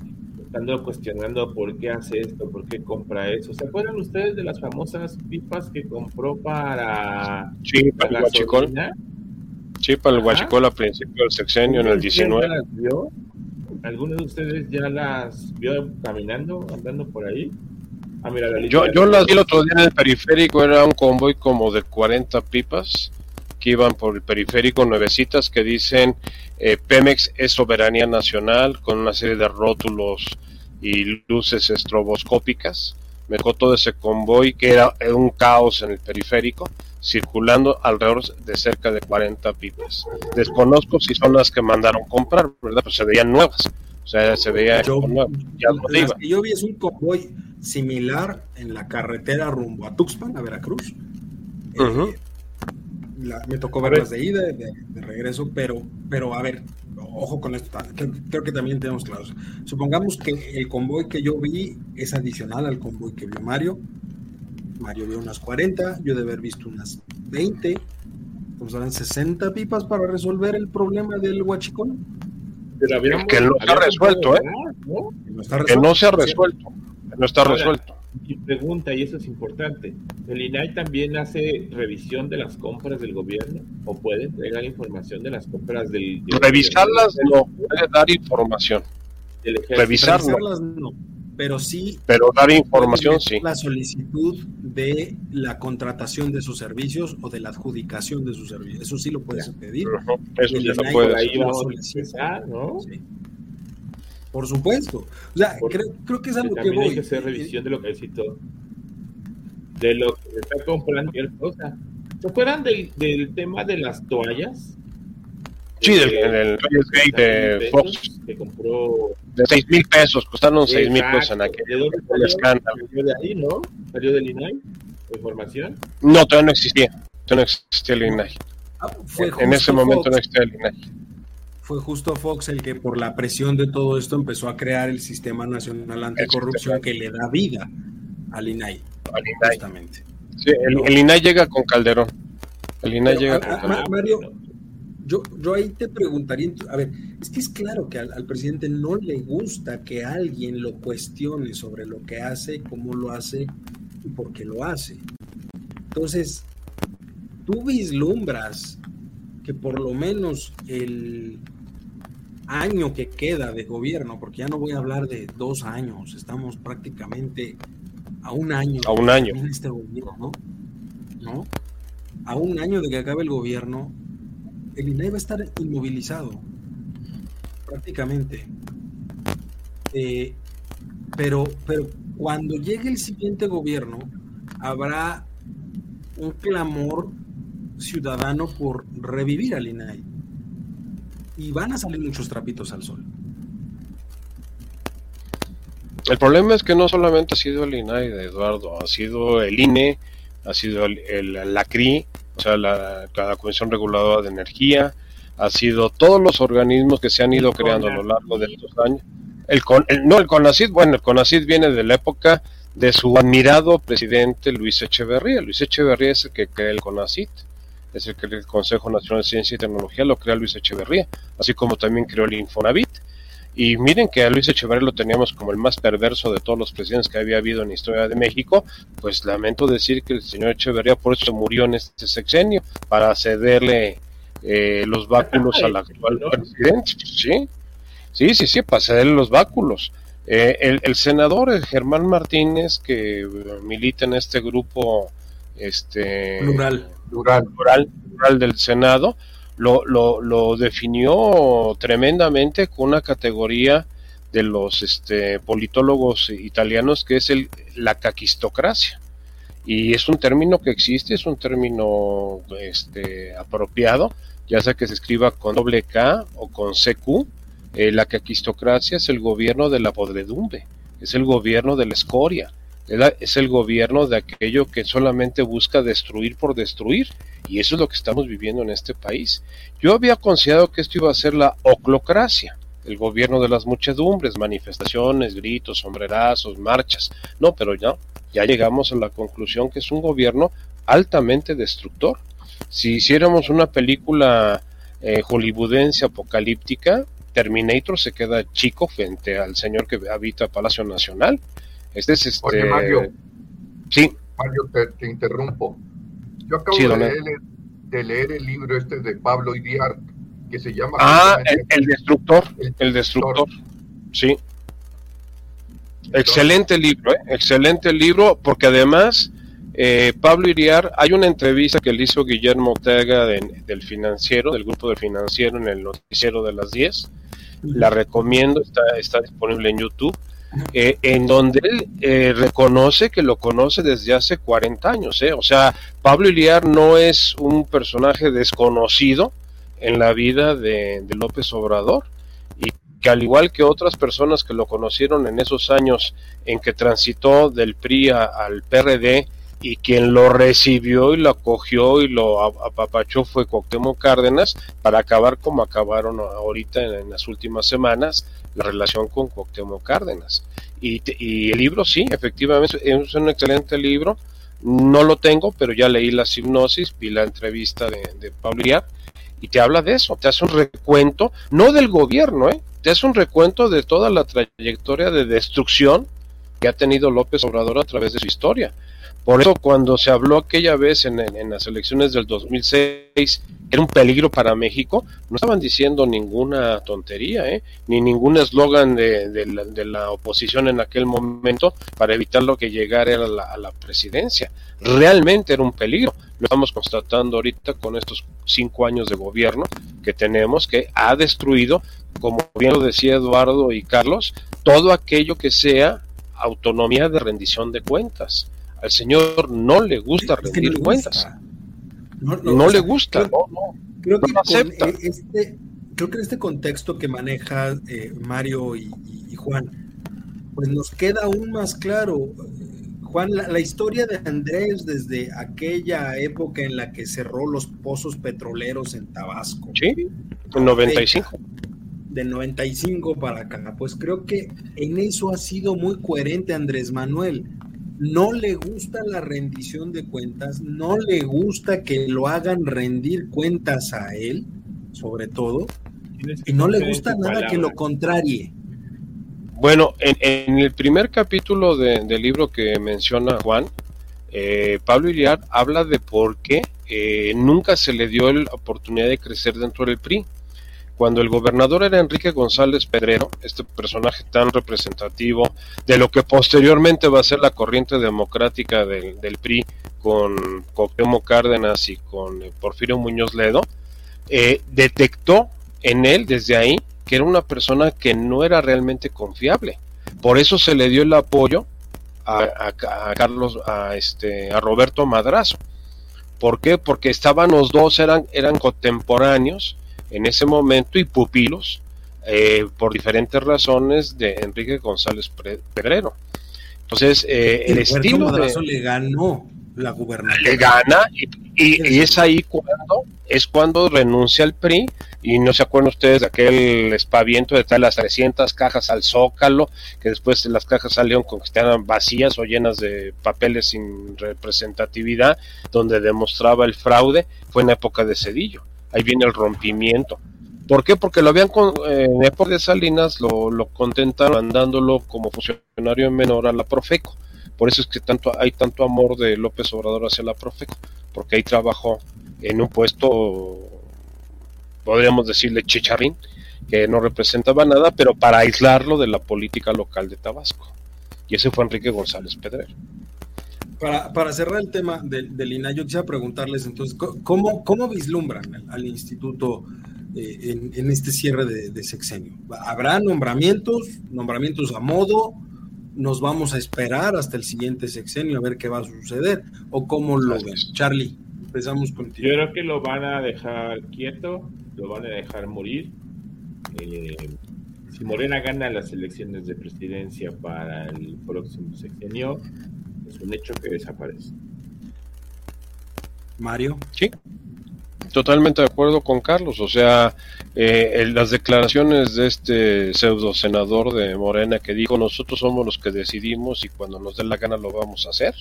D: estando cuestionando por qué hace esto, por qué compra eso. ¿Se acuerdan ustedes de las famosas pipas que compró para,
C: sí, para, el huachicol? Sí, para el huachicol a principio del sexenio, en el 19.
D: ¿Alguno de ustedes ya las vio caminando, andando por ahí?
C: Ah, yo las vi el otro día en el periférico, era un convoy como de 40 pipas que iban por el periférico, nuevecitas, que dicen eh, Pemex es soberanía nacional, con una serie de rótulos y luces estroboscópicas. Me tocó todo ese convoy que era un caos en el periférico, circulando alrededor de cerca de 40 pipas. Desconozco si son las que mandaron comprar, ¿verdad? Pues se veían nuevas. O sea, se veía
A: yo, Ya las que yo vi es un convoy similar en la carretera rumbo a Tuxpan, a Veracruz me tocó verlas de ida, de, de, regreso, pero, pero a ver, ojo con esto, creo que también tenemos claros. Supongamos que el convoy que yo vi es adicional al convoy que vio Mario. Mario vio unas 40, yo de haber visto unas 20. Pues eran 60 pipas para resolver el problema del huachicón.
C: Que no está resuelto, ¿eh? Que no se ha resuelto. No está resuelto.
D: Y pregunta, y eso es importante, ¿el INAI también hace revisión de las compras del gobierno o puede entregar información de las compras del...
C: Revisarlas no, puede dar información. Revisarlas
A: no, pero sí...
C: Pero dar información sí.
A: La solicitud de la contratación de sus servicios o de la adjudicación de sus servicios, eso sí lo puedes pedir.
C: Eso sí lo puedes.
D: Ahí vamos a ¿no? Sí.
A: Por supuesto. O sea, creo, creo, que es algo
D: que
A: voy.
D: hay que hacer revisión de lo que citó. De lo que está comprando cualquier cosa. ¿Se acuerdan del, del tema de las toallas?
C: Sí, del, del gate de Fox.
D: Que compró.
C: De 6 mil pesos, costaron 6 mil pesos en aquel
D: escándalo. ¿Salió de ahí, no? ¿Salió del INAI? ¿Información?
C: No, todavía no existía. Todavía no existía el INAI. Ah, en ese momento no existía el INAI
A: fue justo Fox el que por la presión de todo esto empezó a crear el Sistema Nacional Anticorrupción que le da vida al INAI.
C: Al INAI. Sí, el, INAI llega con Calderón. El INAI llega con Calderón.
A: Mario, yo, yo ahí te preguntaría, a ver, es que es claro que al, al, presidente no le gusta que alguien lo cuestione sobre lo que hace, cómo lo hace y por qué lo hace. Entonces, tú vislumbras que por lo menos el año que queda de gobierno, porque ya no voy a hablar de dos años, estamos prácticamente a un año.
C: A un año.
A: Este gobierno, ¿no? A un año de que acabe el gobierno, el INAI va a estar inmovilizado, prácticamente. Eh, pero, pero cuando llegue el siguiente gobierno, habrá un clamor ciudadano por revivir al INAI y van a salir muchos trapitos al sol.
C: El problema es que no solamente ha sido el INAI de Eduardo, ha sido el INE, ha sido el, la CRI, o sea, la, la, Comisión Reguladora de Energía, ha sido todos los organismos que se han ido creando a lo largo de estos años. El, con, no, el CONACID, bueno, el CONACID viene de la época de su admirado presidente Luis Echeverría. Luis Echeverría es el que crea el CONACID, es el que el Consejo Nacional de Ciencia y Tecnología lo crea Luis Echeverría, así como también creó el Infonavit. Y miren que a Luis Echeverría lo teníamos como el más perverso de todos los presidentes que había habido en la historia de México, pues lamento decir que el señor Echeverría por eso murió en este sexenio, para cederle eh, los báculos al actual presidente. Sí, sí, sí, sí, para cederle los báculos. Eh, el, el, senador Germán Martínez, que milita en este grupo este
A: plural,
C: plural, del Senado, lo, lo, definió tremendamente con una categoría de los este, politólogos italianos que es el, la caquistocracia. Y es un término que existe, es un término este, apropiado, ya sea que se escriba con doble K o con CQ, eh, la caquistocracia es el gobierno de la podredumbre, es el gobierno de la escoria, es el gobierno de aquello que solamente busca destruir por destruir, y eso es lo que estamos viviendo en este país. Yo había considerado que esto iba a ser la oclocracia, el gobierno de las muchedumbres, manifestaciones, gritos, sombrerazos, marchas. No, pero ya, ya llegamos a la conclusión que es un gobierno altamente destructor. Si hiciéramos una película eh, hollywoodense apocalíptica, Terminator se queda chico frente al señor que habita Palacio Nacional. Este es este.
B: Oye, Mario.
C: Sí.
B: Mario, te, interrumpo. Yo acabo de, leer, el libro este de Pablo Iriart, que se llama.
C: Ah, el, Destructor. El, Destructor. Sí. Excelente libro, ¿eh? excelente libro, porque además eh, Pablo Iriar, hay una entrevista que le hizo Guillermo Ortega del financiero, del grupo del financiero en el noticiero de las 10, la recomiendo, está, está disponible en YouTube, eh, en donde él eh, reconoce que lo conoce desde hace 40 años. ¿eh? O sea, Pablo Iliar no es un personaje desconocido en la vida de, de López Obrador y que al igual que otras personas que lo conocieron en esos años en que transitó del PRI al PRD, y quien lo recibió y lo acogió y lo apapachó fue Cuauhtémoc Cárdenas para acabar como acabaron ahorita en, las últimas semanas la relación con Cuauhtémoc Cárdenas. Y, y, el libro sí, efectivamente es un excelente libro, no lo tengo, pero ya leí la hipnosis, vi la entrevista de, de Pablo y te habla de eso, te hace un recuento, no del gobierno, ¿eh? te hace un recuento de toda la trayectoria de destrucción que ha tenido López Obrador a través de su historia por eso cuando se habló aquella vez en, las elecciones del 2006 que era un peligro para México, no estaban diciendo ninguna tontería, ¿eh? ni ningún eslogan de, la, oposición en aquel momento para evitar lo que llegara a la, a la presidencia. Realmente era un peligro. Lo estamos constatando ahorita con estos cinco años de gobierno que tenemos, que ha destruido, como bien lo decía Eduardo y Carlos, todo aquello que sea autonomía de rendición de cuentas al Señor no le gusta rendir cuentas. No, le gusta,
A: creo, que acepta. Este, creo que en este contexto que maneja eh, Mario y, Juan, pues nos queda aún más claro. Juan, la, historia de Andrés desde aquella época en la que cerró los pozos petroleros en Tabasco.
C: Sí, en 95.
A: De 95 para acá, pues creo que en eso ha sido muy coherente Andrés Manuel no le gusta la rendición de cuentas, no le gusta que lo hagan rendir cuentas a él, sobre todo, y no le gusta nada que lo contrarie.
C: Bueno, en, el primer capítulo del libro que menciona Juan, eh, Pablo Iliar habla de por qué eh, nunca se le dio la oportunidad de crecer dentro del PRI. Cuando el gobernador era Enrique González Pedrero, este personaje tan representativo de lo que posteriormente va a ser la corriente democrática del, PRI con Cuauhtémoc Cárdenas y con eh, Porfirio Muñoz Ledo, eh, detectó en él desde ahí que era una persona que no era realmente confiable. Por eso se le dio el apoyo a, Carlos, a este, a Roberto Madrazo. ¿Por qué? Porque estaban los dos, eran, eran contemporáneos, en ese momento y pupilos eh, por diferentes razones de Enrique González Pedrero. Entonces, eh, el, estilo
A: de... le ganó la gubernatura.
C: Le gana y, es ahí cuando es cuando renuncia al PRI y no se acuerdan ustedes de aquel espaviento de traer las 300 cajas al Zócalo, que después las cajas salieron con que estaban vacías o llenas de papeles sin representatividad, donde demostraba el fraude, fue en época de Cedillo. Ahí viene el rompimiento. ¿Por qué? Porque lo habían, con, eh, en época de Salinas, lo, lo contentaron mandándolo como funcionario menor a la Profeco por eso es que tanto hay tanto amor de López Obrador hacia la Profeco, porque ahí trabajó en un puesto, podríamos decirle chicharrín, que no representaba nada, pero para aislarlo de la política local de Tabasco. Y ese fue Enrique González Pedrero.
A: Para, para cerrar el tema del, del INAI, yo quisiera preguntarles entonces, ¿cómo, cómo vislumbran al, instituto eh, en, este cierre de, de, sexenio? ¿Habrá nombramientos, nombramientos a modo? nos vamos a esperar hasta el siguiente sexenio a ver qué va a suceder o cómo lo ven. Charlie, empezamos contigo.
D: Yo creo que lo van a dejar quieto, lo van a dejar morir. Eh, si Morena gana las elecciones de presidencia para el próximo sexenio, es un hecho que desaparece.
A: Mario.
C: Sí, totalmente de acuerdo con Carlos. O sea, eh, las declaraciones de este pseudo senador de Morena que dijo nosotros somos los que decidimos y cuando nos dé la gana lo vamos a hacer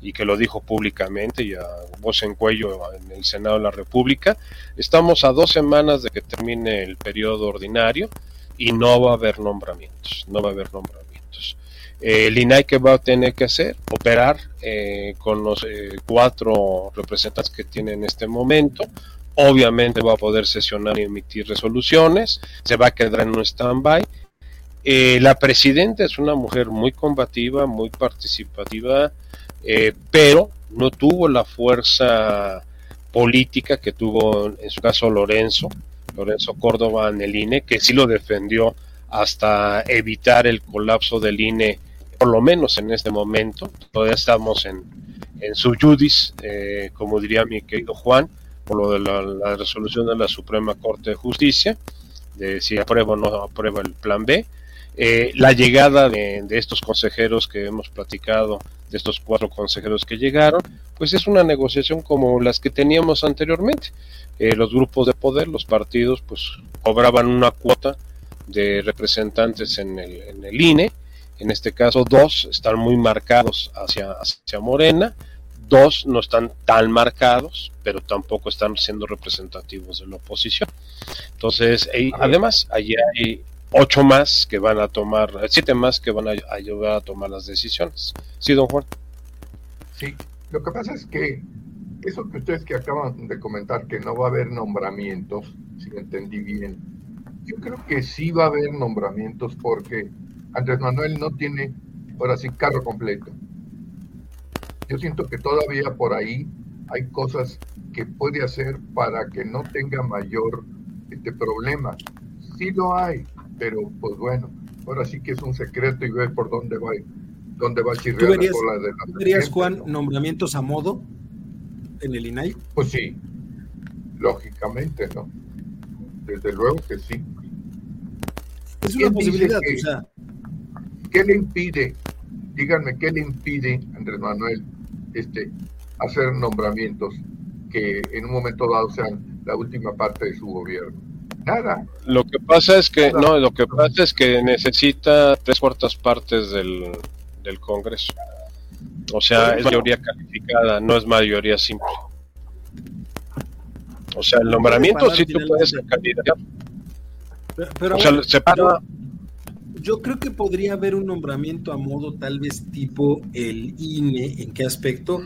C: y que lo dijo públicamente y a voz en cuello en el Senado de la República. Estamos a dos semanas de que termine el periodo ordinario y no va a haber nombramientos, no va a haber nombramientos. Eh, el INAI que va a tener que hacer, operar eh, con los eh, cuatro representantes que tiene en este momento, obviamente va a poder sesionar y emitir resoluciones, se va a quedar en un stand-by. la presidenta es una mujer muy combativa, muy participativa, pero no tuvo la fuerza política que tuvo en su caso Lorenzo, Lorenzo Córdoba en el INE, que sí lo defendió hasta evitar el colapso del INE por lo menos en este momento, todavía estamos en, en su judis, eh, como diría mi querido Juan, por lo de la, resolución de la Suprema Corte de Justicia, de si aprueba o no aprueba el plan B. Eh, la llegada de, estos consejeros que hemos platicado, de estos cuatro consejeros que llegaron, pues es una negociación como las que teníamos anteriormente. Eh, los grupos de poder, los partidos, pues cobraban una cuota de representantes en el, en el INE, en este caso, dos están muy marcados hacia, hacia Morena, dos no están tan marcados, pero tampoco están siendo representativos de la oposición. Entonces, además, allí hay ocho más que van a tomar, siete más que van a ayudar a tomar las decisiones. Sí, don Juan.
B: Sí, lo que pasa es que eso que ustedes que acaban de comentar, que no va a haber nombramientos, si entendí bien, yo creo que sí va a haber nombramientos porque Andrés Manuel no tiene, ahora sí, carro completo. Yo siento que todavía por ahí hay cosas que puede hacer para que no tenga mayor este problema. Sí lo hay, pero pues bueno, ahora sí que es un secreto y ver por dónde va, dónde va a chirrear
A: la cola de la verías, Juan, nombramientos a modo en el INAI?
B: Pues sí, lógicamente, ¿no? Desde luego que sí.
A: Es una posibilidad, o sea,
B: ¿Qué le impide, díganme, qué le impide, Andrés Manuel, este, hacer nombramientos que en un momento dado sean la última parte de su gobierno? Nada.
C: Lo que pasa es que, no, lo que pasa es que necesita tres cuartas partes del, del Congreso. O sea, es mayoría calificada, no es mayoría simple. O sea, el nombramiento sí tú puedes ser candidato.
A: Pero, o sea, separa, yo creo que podría haber un nombramiento a modo tal vez tipo el INE. ¿En qué aspecto?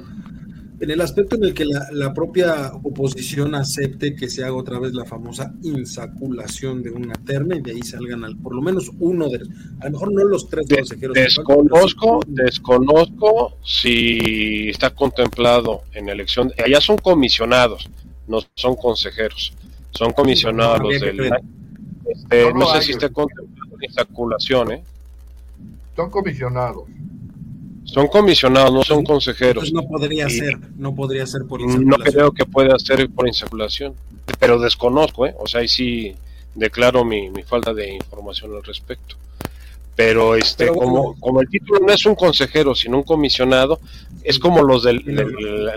A: En el aspecto en el que la, propia oposición acepte que se haga otra vez la famosa insaculación de una terna y de ahí salgan al, por lo menos uno de a lo mejor no los tres consejeros.
C: Desconozco, desconozco si está contemplado en elección. Allá son comisionados, no son consejeros, son comisionados los del. Este, no, sé si está contemplado insaculación, ¿eh?
B: Son comisionados.
C: Son comisionados, no son consejeros.
A: no podría ser, no podría ser por
C: insaculación. No creo que pueda ser por insaculación, pero desconozco, ¿eh? O sea, ahí sí, declaro mi, falta de información al respecto. Pero este, como, como el título no es un consejero, sino un comisionado, es como los de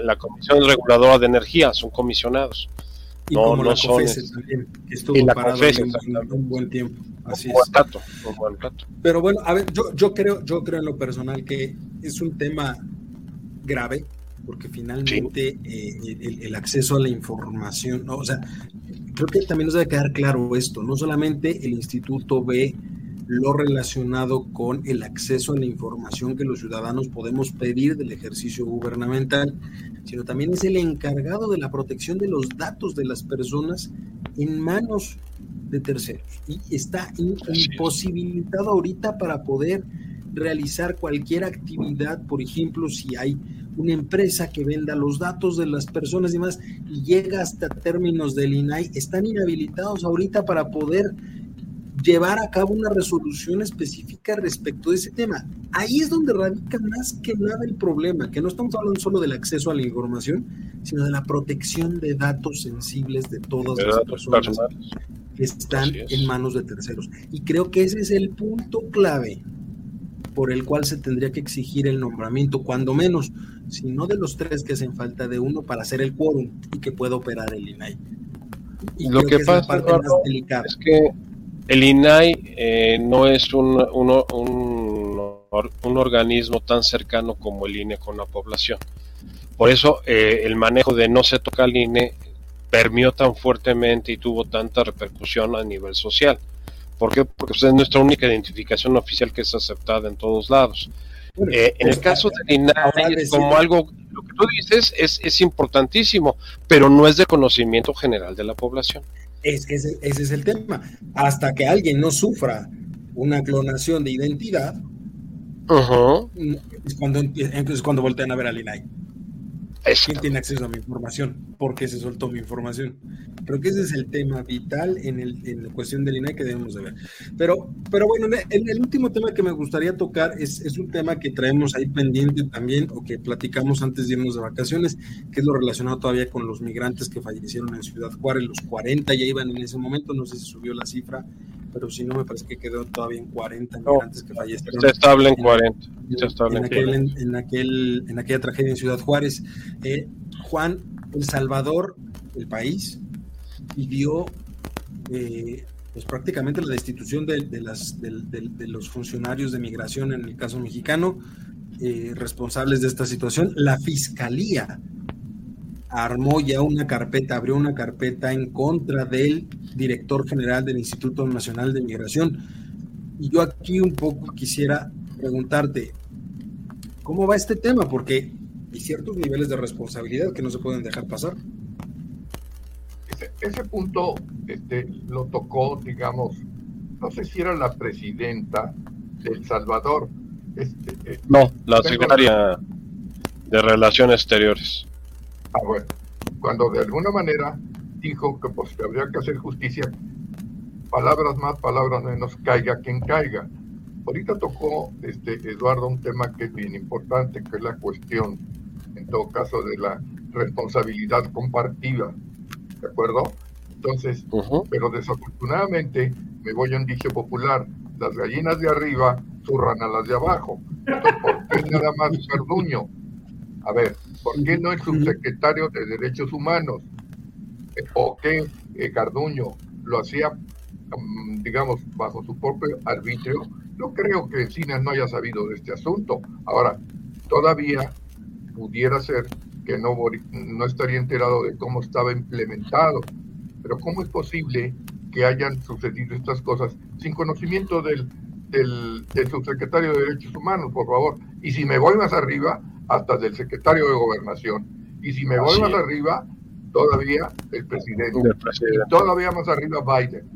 C: la Comisión Reguladora de Energía, son comisionados.
A: Y no, como no la son. También, que estuvo parado un, buen tiempo. Así un buen rato, un buen rato. Pero bueno, a ver, yo, yo creo, yo creo en lo personal que es un tema grave, porque finalmente eh, el, acceso a la información, ¿no? o sea, creo que también nos debe quedar claro esto, no solamente el instituto ve lo relacionado con el acceso a la información que los ciudadanos podemos pedir del ejercicio gubernamental, sino también es el encargado de la protección de los datos de las personas en manos de terceros. Y está imposibilitado ahorita para poder realizar cualquier actividad, por ejemplo, si hay una empresa que venda los datos de las personas y demás y llega hasta términos del INAI, están inhabilitados ahorita para poder llevar a cabo una resolución específica respecto de ese tema. Ahí es donde radica más que nada el problema, que no estamos hablando solo del acceso a la información, sino de la protección de datos sensibles de todas las personas que están en manos de terceros. Y creo que ese es el punto clave por el cual se tendría que exigir el nombramiento, cuando menos, si no de los tres que hacen falta de uno para hacer el quórum y que pueda operar el INAI.
C: Y lo que, pasa es, que el INAI eh, no es un, un, un, organismo tan cercano como el INE con la población. Por eso eh, el manejo de no se toca el INE permió tan fuertemente y tuvo tanta repercusión a nivel social. ¿Por qué? Porque es nuestra única identificación oficial que es aceptada en todos lados. Eh, en el caso de INAI, como algo, lo que tú dices es, es importantísimo, pero no es de conocimiento general de la población.
A: Es que ese, es el tema. Hasta que alguien no sufra una clonación de identidad, es, cuando, es cuando voltean a ver al INAI. ¿Quién tiene acceso a mi información? ¿Por qué se soltó mi información? Creo que ese es el tema vital en, el, en la cuestión del INAI que debemos de ver. Pero, pero bueno, el, el último tema que me gustaría tocar es, es, un tema que traemos ahí pendiente también o que platicamos antes de irnos de vacaciones, que es lo relacionado todavía con los migrantes que fallecieron en Ciudad Juárez, los 40 ya iban en ese momento, no sé si subió la cifra, pero si no me parece que quedó todavía en 40 migrantes que fallecieron.
C: Está estable en 40.
A: en, aquel, aquel, en aquella tragedia en Ciudad Juárez. Eh, Juan, El Salvador, el país, pidió eh, pues prácticamente la destitución de, las, de, los funcionarios de migración en el caso mexicano, eh, responsables de esta situación. La fiscalía armó ya una carpeta, abrió una carpeta en contra del director general del Instituto Nacional de Migración. Y yo aquí un poco quisiera preguntarte, ¿cómo va este tema? Porque hay ciertos niveles de responsabilidad que no se pueden dejar pasar.
B: Ese, punto este, lo tocó, digamos, no sé si era la presidenta de El Salvador.
C: Este, eh, no, la secretaria de Relaciones Exteriores.
B: Ah, bueno, cuando de alguna manera dijo que pues habría que hacer justicia, palabras más, palabras menos, caiga quien caiga. Ahorita tocó este Eduardo un tema que es bien importante, que es la cuestión, en todo caso, de la responsabilidad compartida, ¿de acuerdo? Entonces, pero desafortunadamente, me voy a un dicho popular, las gallinas de arriba zurran a las de abajo. ¿por qué nada más Carduño? A ver, ¿por qué no el subsecretario de Derechos Humanos? ¿O qué eh, Carduño lo hacía, mm, digamos, bajo su propio arbitrio? No creo que Encinas no haya sabido de este asunto. Ahora, todavía pudiera ser que no, no estaría enterado de cómo estaba implementado. Pero ¿cómo es posible que hayan sucedido estas cosas sin conocimiento del, del, del subsecretario de Derechos Humanos, por favor? Y si me voy más arriba, hasta del secretario de gobernación. Y si me voy más arriba, todavía el presidente. Y todavía más arriba Biden.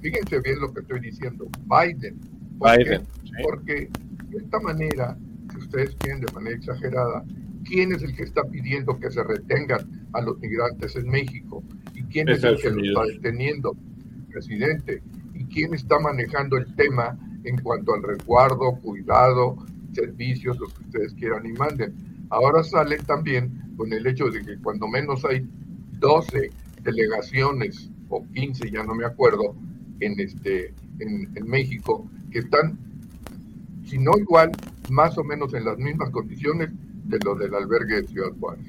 B: Fíjense bien lo que estoy diciendo. Biden. Biden. Porque de esta manera, si ustedes quieren de manera exagerada, ¿quién es el que está pidiendo que se retengan a los migrantes en México? ¿Y quién es el que los está deteniendo? El presidente. ¿Y quién está manejando el tema en cuanto al resguardo, cuidado, servicios, lo que ustedes quieran y manden. Ahora salen también con el hecho de que cuando menos hay 12 delegaciones o 15, ya no me acuerdo, en, este, en, en México, que están, si no igual, más o menos en las mismas condiciones de lo del albergue de Ciudad Juárez.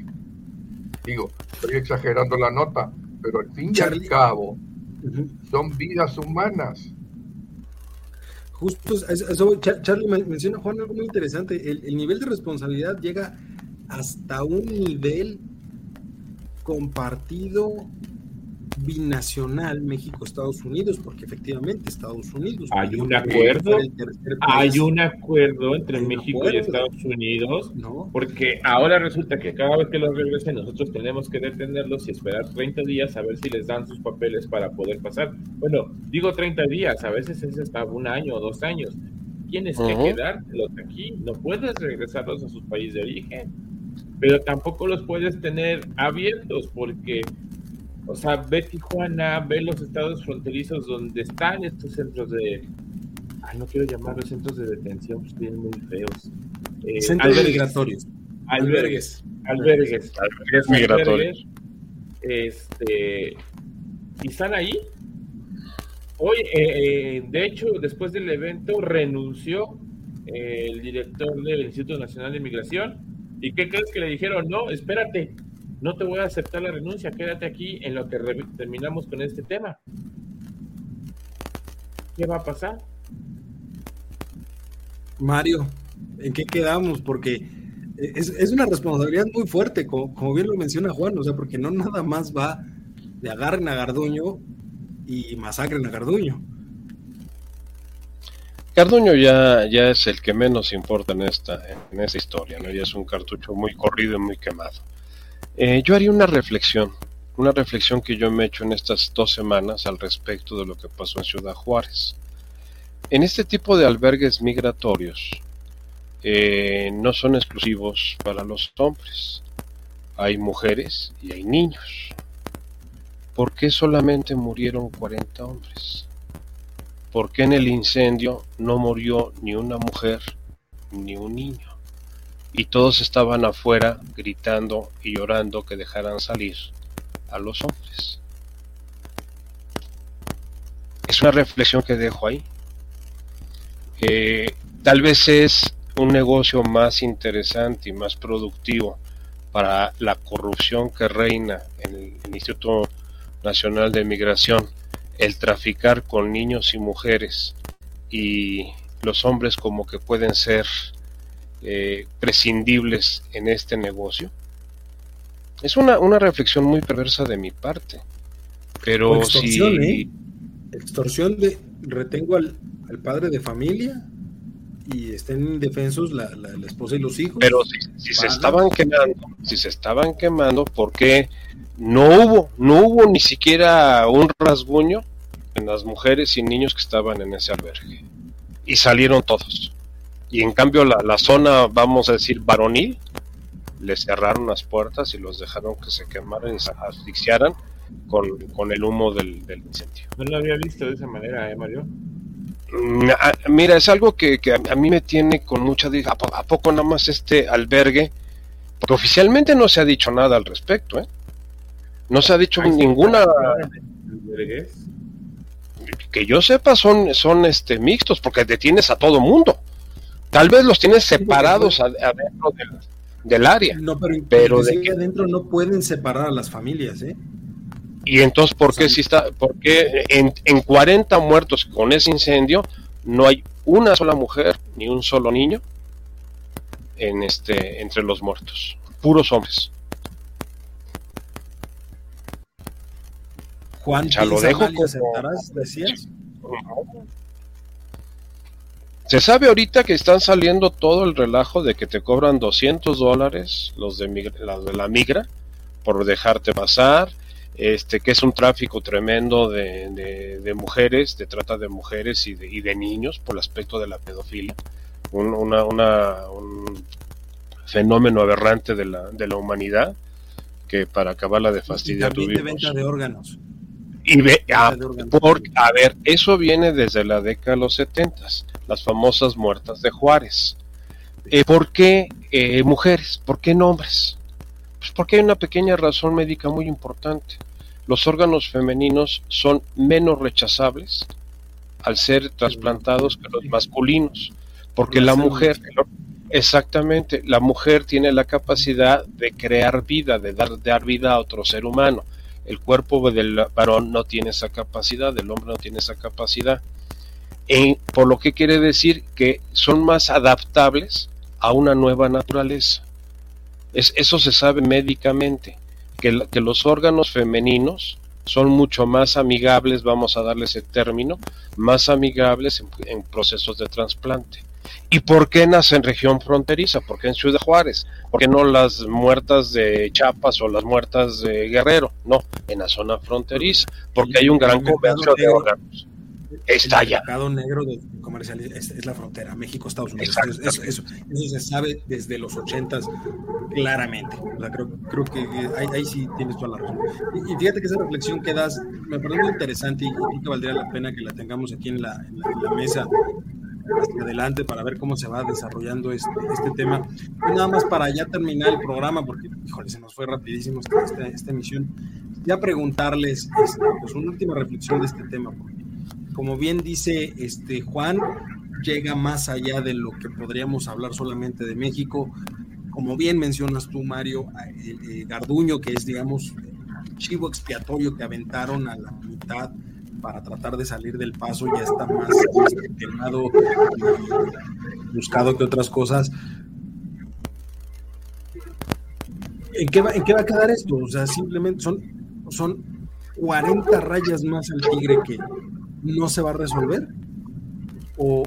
B: Digo, estoy exagerando la nota, pero al fin y al cabo son vidas humanas.
A: Justo eso, Charlie menciona Juan algo muy interesante. El, el, nivel de responsabilidad llega hasta un nivel compartido binacional México-Estados Unidos, porque efectivamente Estados Unidos.
D: Hay un acuerdo, hay un acuerdo entre México y Estados Unidos, porque ahora resulta que cada vez que los regresen nosotros tenemos que detenerlos y esperar 30 días a ver si les dan sus papeles para poder pasar. Bueno, digo 30 días, a veces es hasta un año o dos años. Tienes que quedártelos aquí, no puedes regresarlos a sus países de origen, pero tampoco los puedes tener abiertos porque o sea, ve Tijuana, ve los estados fronterizos donde están estos centros de. Ay, no quiero llamarlos centros de detención, pues tienen muy feos.
A: Eh, centros migratorios.
D: Albergues. Albergues. Albergues migratorios. Este. Y están ahí. Hoy, eh, eh, de hecho, después del evento, renunció el director del Instituto Nacional de Migración. ¿Y qué crees que le dijeron? No, espérate, no te voy a aceptar la renuncia, quédate aquí en lo que terminamos con este tema. ¿Qué va a pasar?
A: Mario, ¿en qué quedamos? Porque es, una responsabilidad muy fuerte, como, bien lo menciona Juan, o sea, porque no nada más va de agarren a Garduño y masacren a Garduño.
C: Garduño ya, ya es el que menos importa en esta, en esta historia, ¿no? Ya es un cartucho muy corrido y muy quemado. Eh, yo haría una reflexión, una reflexión que yo me he hecho en estas dos semanas al respecto de lo que pasó en Ciudad Juárez. En este tipo de albergues migratorios eh, no son exclusivos para los hombres, hay mujeres y hay niños. ¿Por qué solamente murieron 40 hombres? ¿Por qué en el incendio no murió ni una mujer ni un niño? Y todos estaban afuera gritando y llorando que dejaran salir a los hombres. Es una reflexión que dejo ahí. tal vez es un negocio más interesante y más productivo para la corrupción que reina en el Instituto Nacional de Migración, el traficar con niños y mujeres y los hombres como que pueden ser eh, prescindibles en este negocio? Es una, una, reflexión muy perversa de mi parte. Pero
A: extorsión, si... ¿eh? Extorsión de retengo al, padre de familia y estén indefensos la, la, esposa y los hijos.
C: Pero si, se estaban quemando, si se estaban quemando, ¿por qué no hubo, no hubo ni siquiera un rasguño en las mujeres y niños que estaban en ese albergue? Y salieron todos y en cambio la, la zona, vamos a decir, varonil, les cerraron las puertas y los dejaron que se quemaran y se asfixiaran con, con el humo del, del, incendio.
D: No lo había visto de esa manera, ¿eh, Mario?
C: Mm, mira, es algo que, que, a mí me tiene con mucha... ¿A, ¿A poco nada más este albergue? Porque oficialmente no se ha dicho nada al respecto, ¿eh? No se ha dicho ninguna... Que yo sepa son, son este mixtos, porque detienes a todo mundo. Tal vez los tienes separados adentro del, área.
A: No, pero, de que adentro no pueden separar a las familias, ¿eh?
C: Y entonces, ¿por qué si está, por en, en 40 muertos con ese incendio no hay una sola mujer ni un solo niño en este entre los muertos? Puros hombres.
A: Juan, ya lo dejo decías.
C: Se sabe ahorita que están saliendo todo el relajo de que te cobran 200 dólares los de, de la migra por dejarte pasar, este que es un tráfico tremendo de, de, mujeres, de trata de mujeres y de, y de, niños por el aspecto de la pedofilia, un, una, una, un fenómeno aberrante de la, de la humanidad que para acabarla de fastidiar
A: y de venta de órganos.
C: Y ve, a, por, a ver, eso viene desde la década de los setentas las famosas muertas de Juárez. Eh, ¿Por qué eh, mujeres? ¿Por qué nombres? Pues porque hay una pequeña razón médica muy importante. los órganos femeninos son menos rechazables al ser trasplantados que los masculinos, porque la mujer, exactamente, la mujer tiene la capacidad de crear vida, de dar, dar vida a otro ser humano. El cuerpo del varón no tiene esa capacidad, el hombre no tiene esa capacidad. Por lo que quiere decir que son más adaptables a una nueva naturaleza. Es, eso se sabe médicamente, que, que los órganos femeninos son mucho más amigables, vamos a darle ese término, más amigables en, procesos de trasplante. ¿Y por qué nace en región fronteriza? ¿Por qué en Ciudad Juárez? ¿Por qué no las muertas de Chiapas o las muertas de Guerrero? No, en la zona fronteriza, porque hay un gran comercio de órganos
A: está el mercado negro de comercial es, la frontera, México-Estados Unidos. Eso, eso, se sabe desde los ochentas claramente. creo, creo, que ahí, sí tienes toda la razón. Y, fíjate que esa reflexión que das me parece muy interesante y creo que valdría la pena que la tengamos aquí en la, en la, mesa hacia adelante para ver cómo se va desarrollando este, este tema. Y nada más para ya terminar el programa, porque, híjole, se nos fue rapidísimo esta, esta, emisión, ya preguntarles este, pues, una última reflexión de este tema, porque como bien dice este Juan, llega más allá de lo que podríamos hablar solamente de México. Como bien mencionas tú, Mario, eh, Garduño, que es, digamos, chivo expiatorio que aventaron a la mitad para tratar de salir del paso, ya está más quemado, buscado que otras cosas. ¿En qué, va, ¿En qué va a quedar esto? O sea, simplemente son, son 40 rayas más al tigre que, no se va a resolver? ¿O,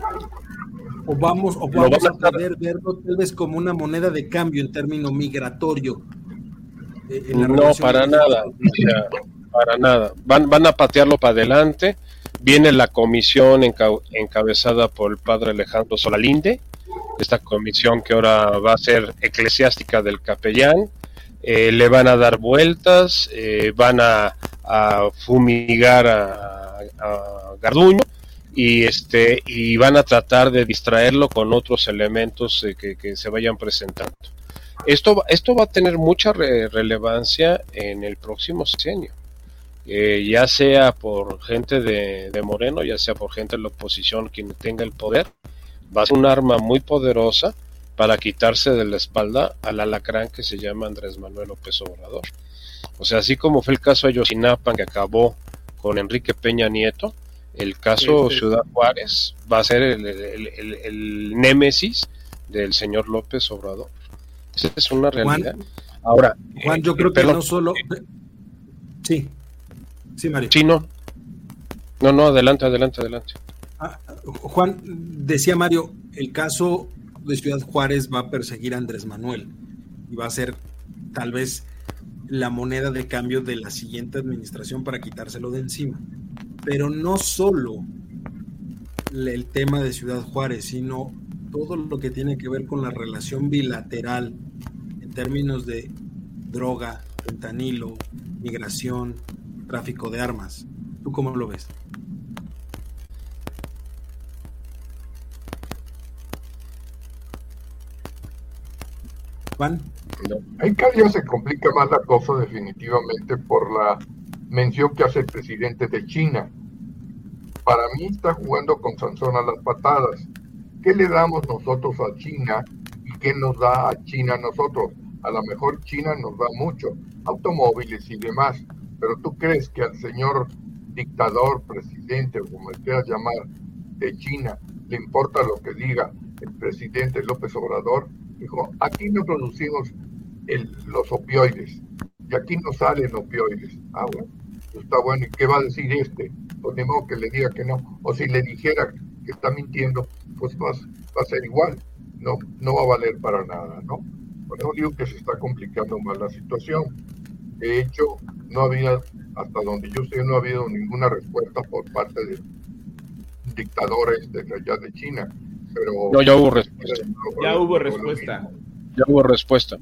A: vamos, o vamos a poder verlo tal vez como una moneda de cambio en término migratorio?
C: Eh, no, para nada, para nada. Van, van a patearlo para adelante. Viene la comisión encabezada por el padre Alejandro Solalinde, esta comisión que ahora va a ser eclesiástica del capellán. Eh, le van a dar vueltas, eh, van a, fumigar a, Garduño y este y van a tratar de distraerlo con otros elementos eh, que, se vayan presentando. Esto, esto va a tener mucha relevancia en el próximo sexenio, eh, ya sea por gente de, Moreno, ya sea por gente de la oposición quien tenga el poder, va a ser un arma muy poderosa para quitarse de la espalda al alacrán que se llama Andrés Manuel López Obrador. O sea, así como fue el caso de Yosinapan que acabó con Enrique Peña Nieto, el caso Ciudad Juárez va a ser el, némesis del señor López Obrador. Esa es una realidad. Ahora,
A: Juan, yo creo que no solo. Sí, sí, Mario.
C: Sí, no. No, no, adelante, adelante, adelante.
A: Ah, Juan, decía Mario, el caso de Ciudad Juárez va a perseguir a Andrés Manuel y va a ser tal vez la moneda de cambio de la siguiente administración para quitárselo de encima. Pero no solo el tema de Ciudad Juárez, sino todo lo que tiene que ver con la relación bilateral en términos de droga, fentanilo, migración, tráfico de armas. ¿Tú cómo lo ves? Juan.
B: Cada día se complica más la cosa definitivamente por la mención que hace el presidente de China. Para mí está jugando con Sansón a las patadas. ¿Qué le damos nosotros a China y qué nos da a China a nosotros? A lo mejor China nos da mucho, automóviles y demás, pero tú crees que al señor dictador, presidente o como quieras llamar, de China, le importa lo que diga el presidente López Obrador? Dijo, aquí no producimos los opioides. Y aquí no salen opioides. Ah, bueno, está bueno. ¿Y qué va a decir este? Pues ni modo que le diga que no. O si le dijera que está mintiendo, pues va, a ser igual. No, no va a valer para nada, ¿no? Eso digo que se está complicando más la situación. De hecho, no había, hasta donde yo sé, no ha habido ninguna respuesta por parte de dictadores de allá de China. Pero
C: no, ya hubo respuesta.
D: Ya hubo respuesta.
C: Ya hubo respuesta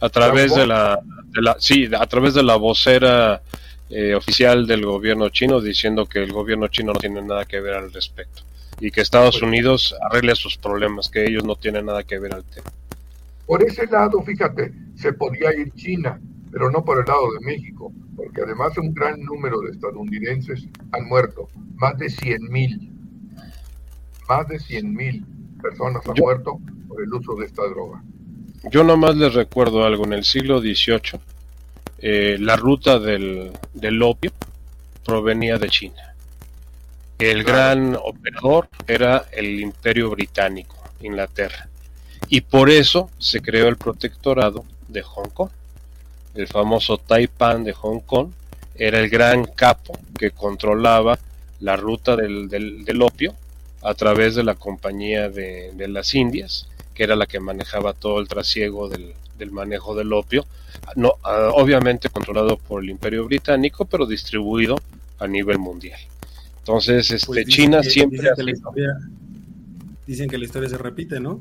C: a través de la, de la, sí, a través de la vocera eh, oficial del gobierno chino diciendo que el gobierno chino no tiene nada que ver al respecto y que Estados pues Unidos arregle sus problemas, que ellos no tienen nada que ver al tema.
B: Por ese lado, fíjate, se podía ir China, pero no por el lado de México, porque además un gran número de estadounidenses han muerto, más de 100 mil, más de 100 mil personas han muerto por el uso de esta droga.
C: Yo nomás les recuerdo algo, en el siglo XVIII eh, la ruta del, del opio provenía de China. El gran operador era el imperio británico, Inglaterra. Y por eso se creó el protectorado de Hong Kong. El famoso Taipan de Hong Kong era el gran capo que controlaba la ruta del, del, opio a través de la compañía de, de, las Indias, que era la que manejaba todo el trasiego del, del manejo del opio, no, uh, obviamente controlado por el imperio británico, pero distribuido a nivel mundial. Entonces, este, pues China
A: que,
C: siempre
A: dicen que, la historia, dicen que la historia se repite, ¿no?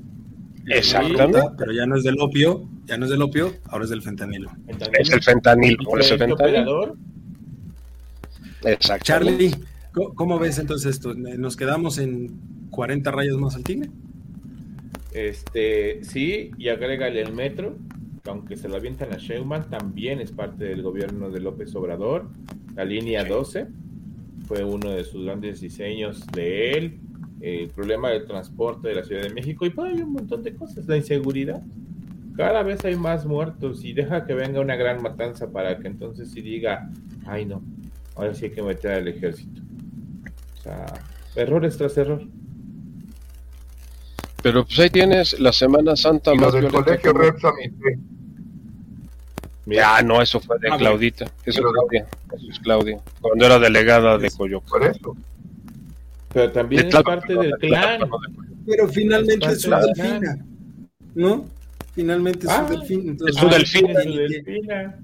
C: Exactamente.
A: Pero ya no es del opio, ya no es del opio, ahora es del fentanilo.
C: ¿Fentanilo? Es el fentanilo, por eso fentanilo.
A: Exacto. Charlie, ¿cómo ves entonces esto? ¿Nos quedamos en 40 rayos más al tigre?
D: Este, sí, y agrégale el metro, que aunque se lo avientan a Sheuman, también es parte del gobierno de López Obrador. La línea sí. 12 fue uno de sus grandes diseños de él. El problema del transporte de la Ciudad de México y pues hay un montón de cosas. La inseguridad. Cada vez hay más muertos y deja que venga una gran matanza para que entonces sí diga, ay no, ahora sí hay que meter al ejército. Sea, errores tras error.
C: Pero pues ahí tienes la Semana Santa
B: y más lo del colegio Repsamité.
C: Ya, no, eso fue de ah, Claudita. Eso, es Claudia. eso es Claudia. Cuando era delegada de Coyoacán.
B: Por eso.
D: Pero también es parte del clan.
A: Pero finalmente es su delfina. ¿No? Finalmente es
C: ah,
A: su delfín.
C: Entonces, es su delfina.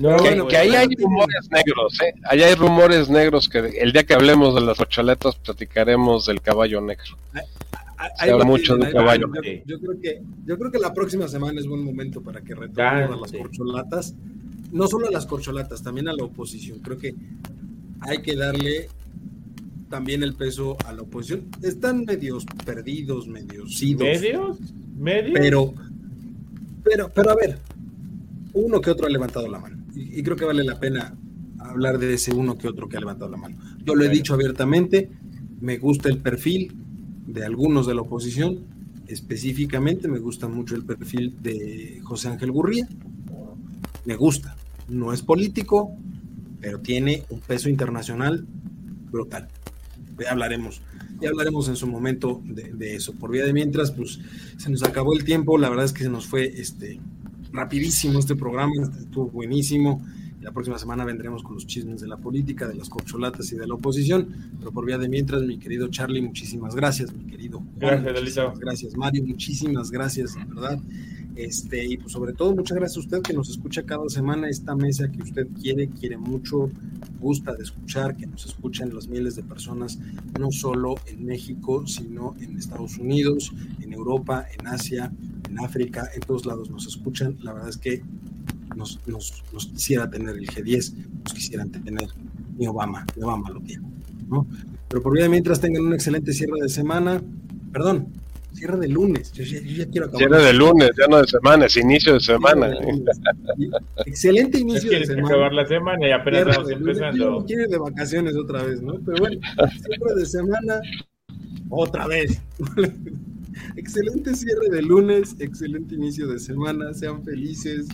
C: No, que, ahí hay rumores negros, ¿eh? Allá hay rumores negros que el día que hablemos de las corcholetas platicaremos del caballo negro.
A: Hay, habla mucho del caballo. Yo, yo, creo que, yo creo que la próxima semana es buen momento para que retomemos a las corcholatas. No solo a las corcholatas, también a la oposición. Creo que hay que darle también el peso a la oposición. Están medios perdidos, medios idos.
D: ¿Medios? ¿Medios?
A: Pero, pero, pero a ver, uno que otro ha levantado la mano y, creo que vale la pena hablar de ese uno que otro que ha levantado la mano. Yo lo he dicho abiertamente, me gusta el perfil de algunos de la oposición, específicamente me gusta mucho el perfil de José Ángel Gurría, me gusta, no es político, pero tiene un peso internacional brutal. Ya hablaremos, ya hablaremos en su momento de, de, eso. Por vía de mientras, pues se nos acabó el tiempo, la verdad es que se nos fue este rapidísimo este programa, estuvo buenísimo. La próxima semana vendremos con los chismes de la política, de las corcholatas y de la oposición. Pero por vía de mientras, mi querido Charlie, muchísimas gracias, mi querido.
D: Juan, gracias,
A: gracias, Mario, muchísimas gracias, de verdad. Este, y pues sobre todo, muchas gracias a usted que nos escucha cada semana, esta mesa que usted quiere, quiere mucho, gusta de escuchar, que nos escuchen los miles de personas, no solo en México, sino en Estados Unidos, en Europa, en Asia, en África, en todos lados nos escuchan. La verdad es que nos, nos, nos quisiera tener el G10, nos quisieran tener ni Obama, ni Obama lo tiene, ¿no? Pero por vida mientras tengan un excelente cierre de semana, perdón, cierre de lunes, yo ya, yo ya quiero acabar.
C: Cierre de lunes, ya no de semana, es inicio de semana. De
A: excelente inicio
D: de
A: semana.
D: acabar la semana y apenas
A: cierre
D: estamos empezando.
A: Quiere de vacaciones otra vez, ¿no? Pero bueno, cierre de semana, otra vez. [laughs] excelente cierre de lunes, excelente inicio de semana, sean felices.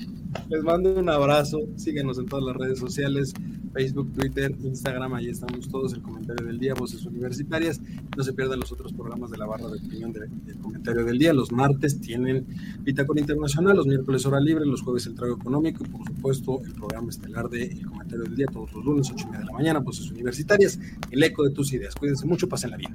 A: Les mando un abrazo, síguenos en todas las redes sociales, Facebook, Twitter, Instagram, ahí estamos todos, el comentario del día, voces universitarias. No se pierdan los otros programas de la barra de opinión del de comentario del día. Los martes tienen Bitácora Internacional, los miércoles hora libre, los jueves el trago económico y por supuesto el programa estelar de El comentario del día todos los lunes, 8 y media de la mañana, voces universitarias, el eco de tus ideas. Cuídense mucho, pásenla bien.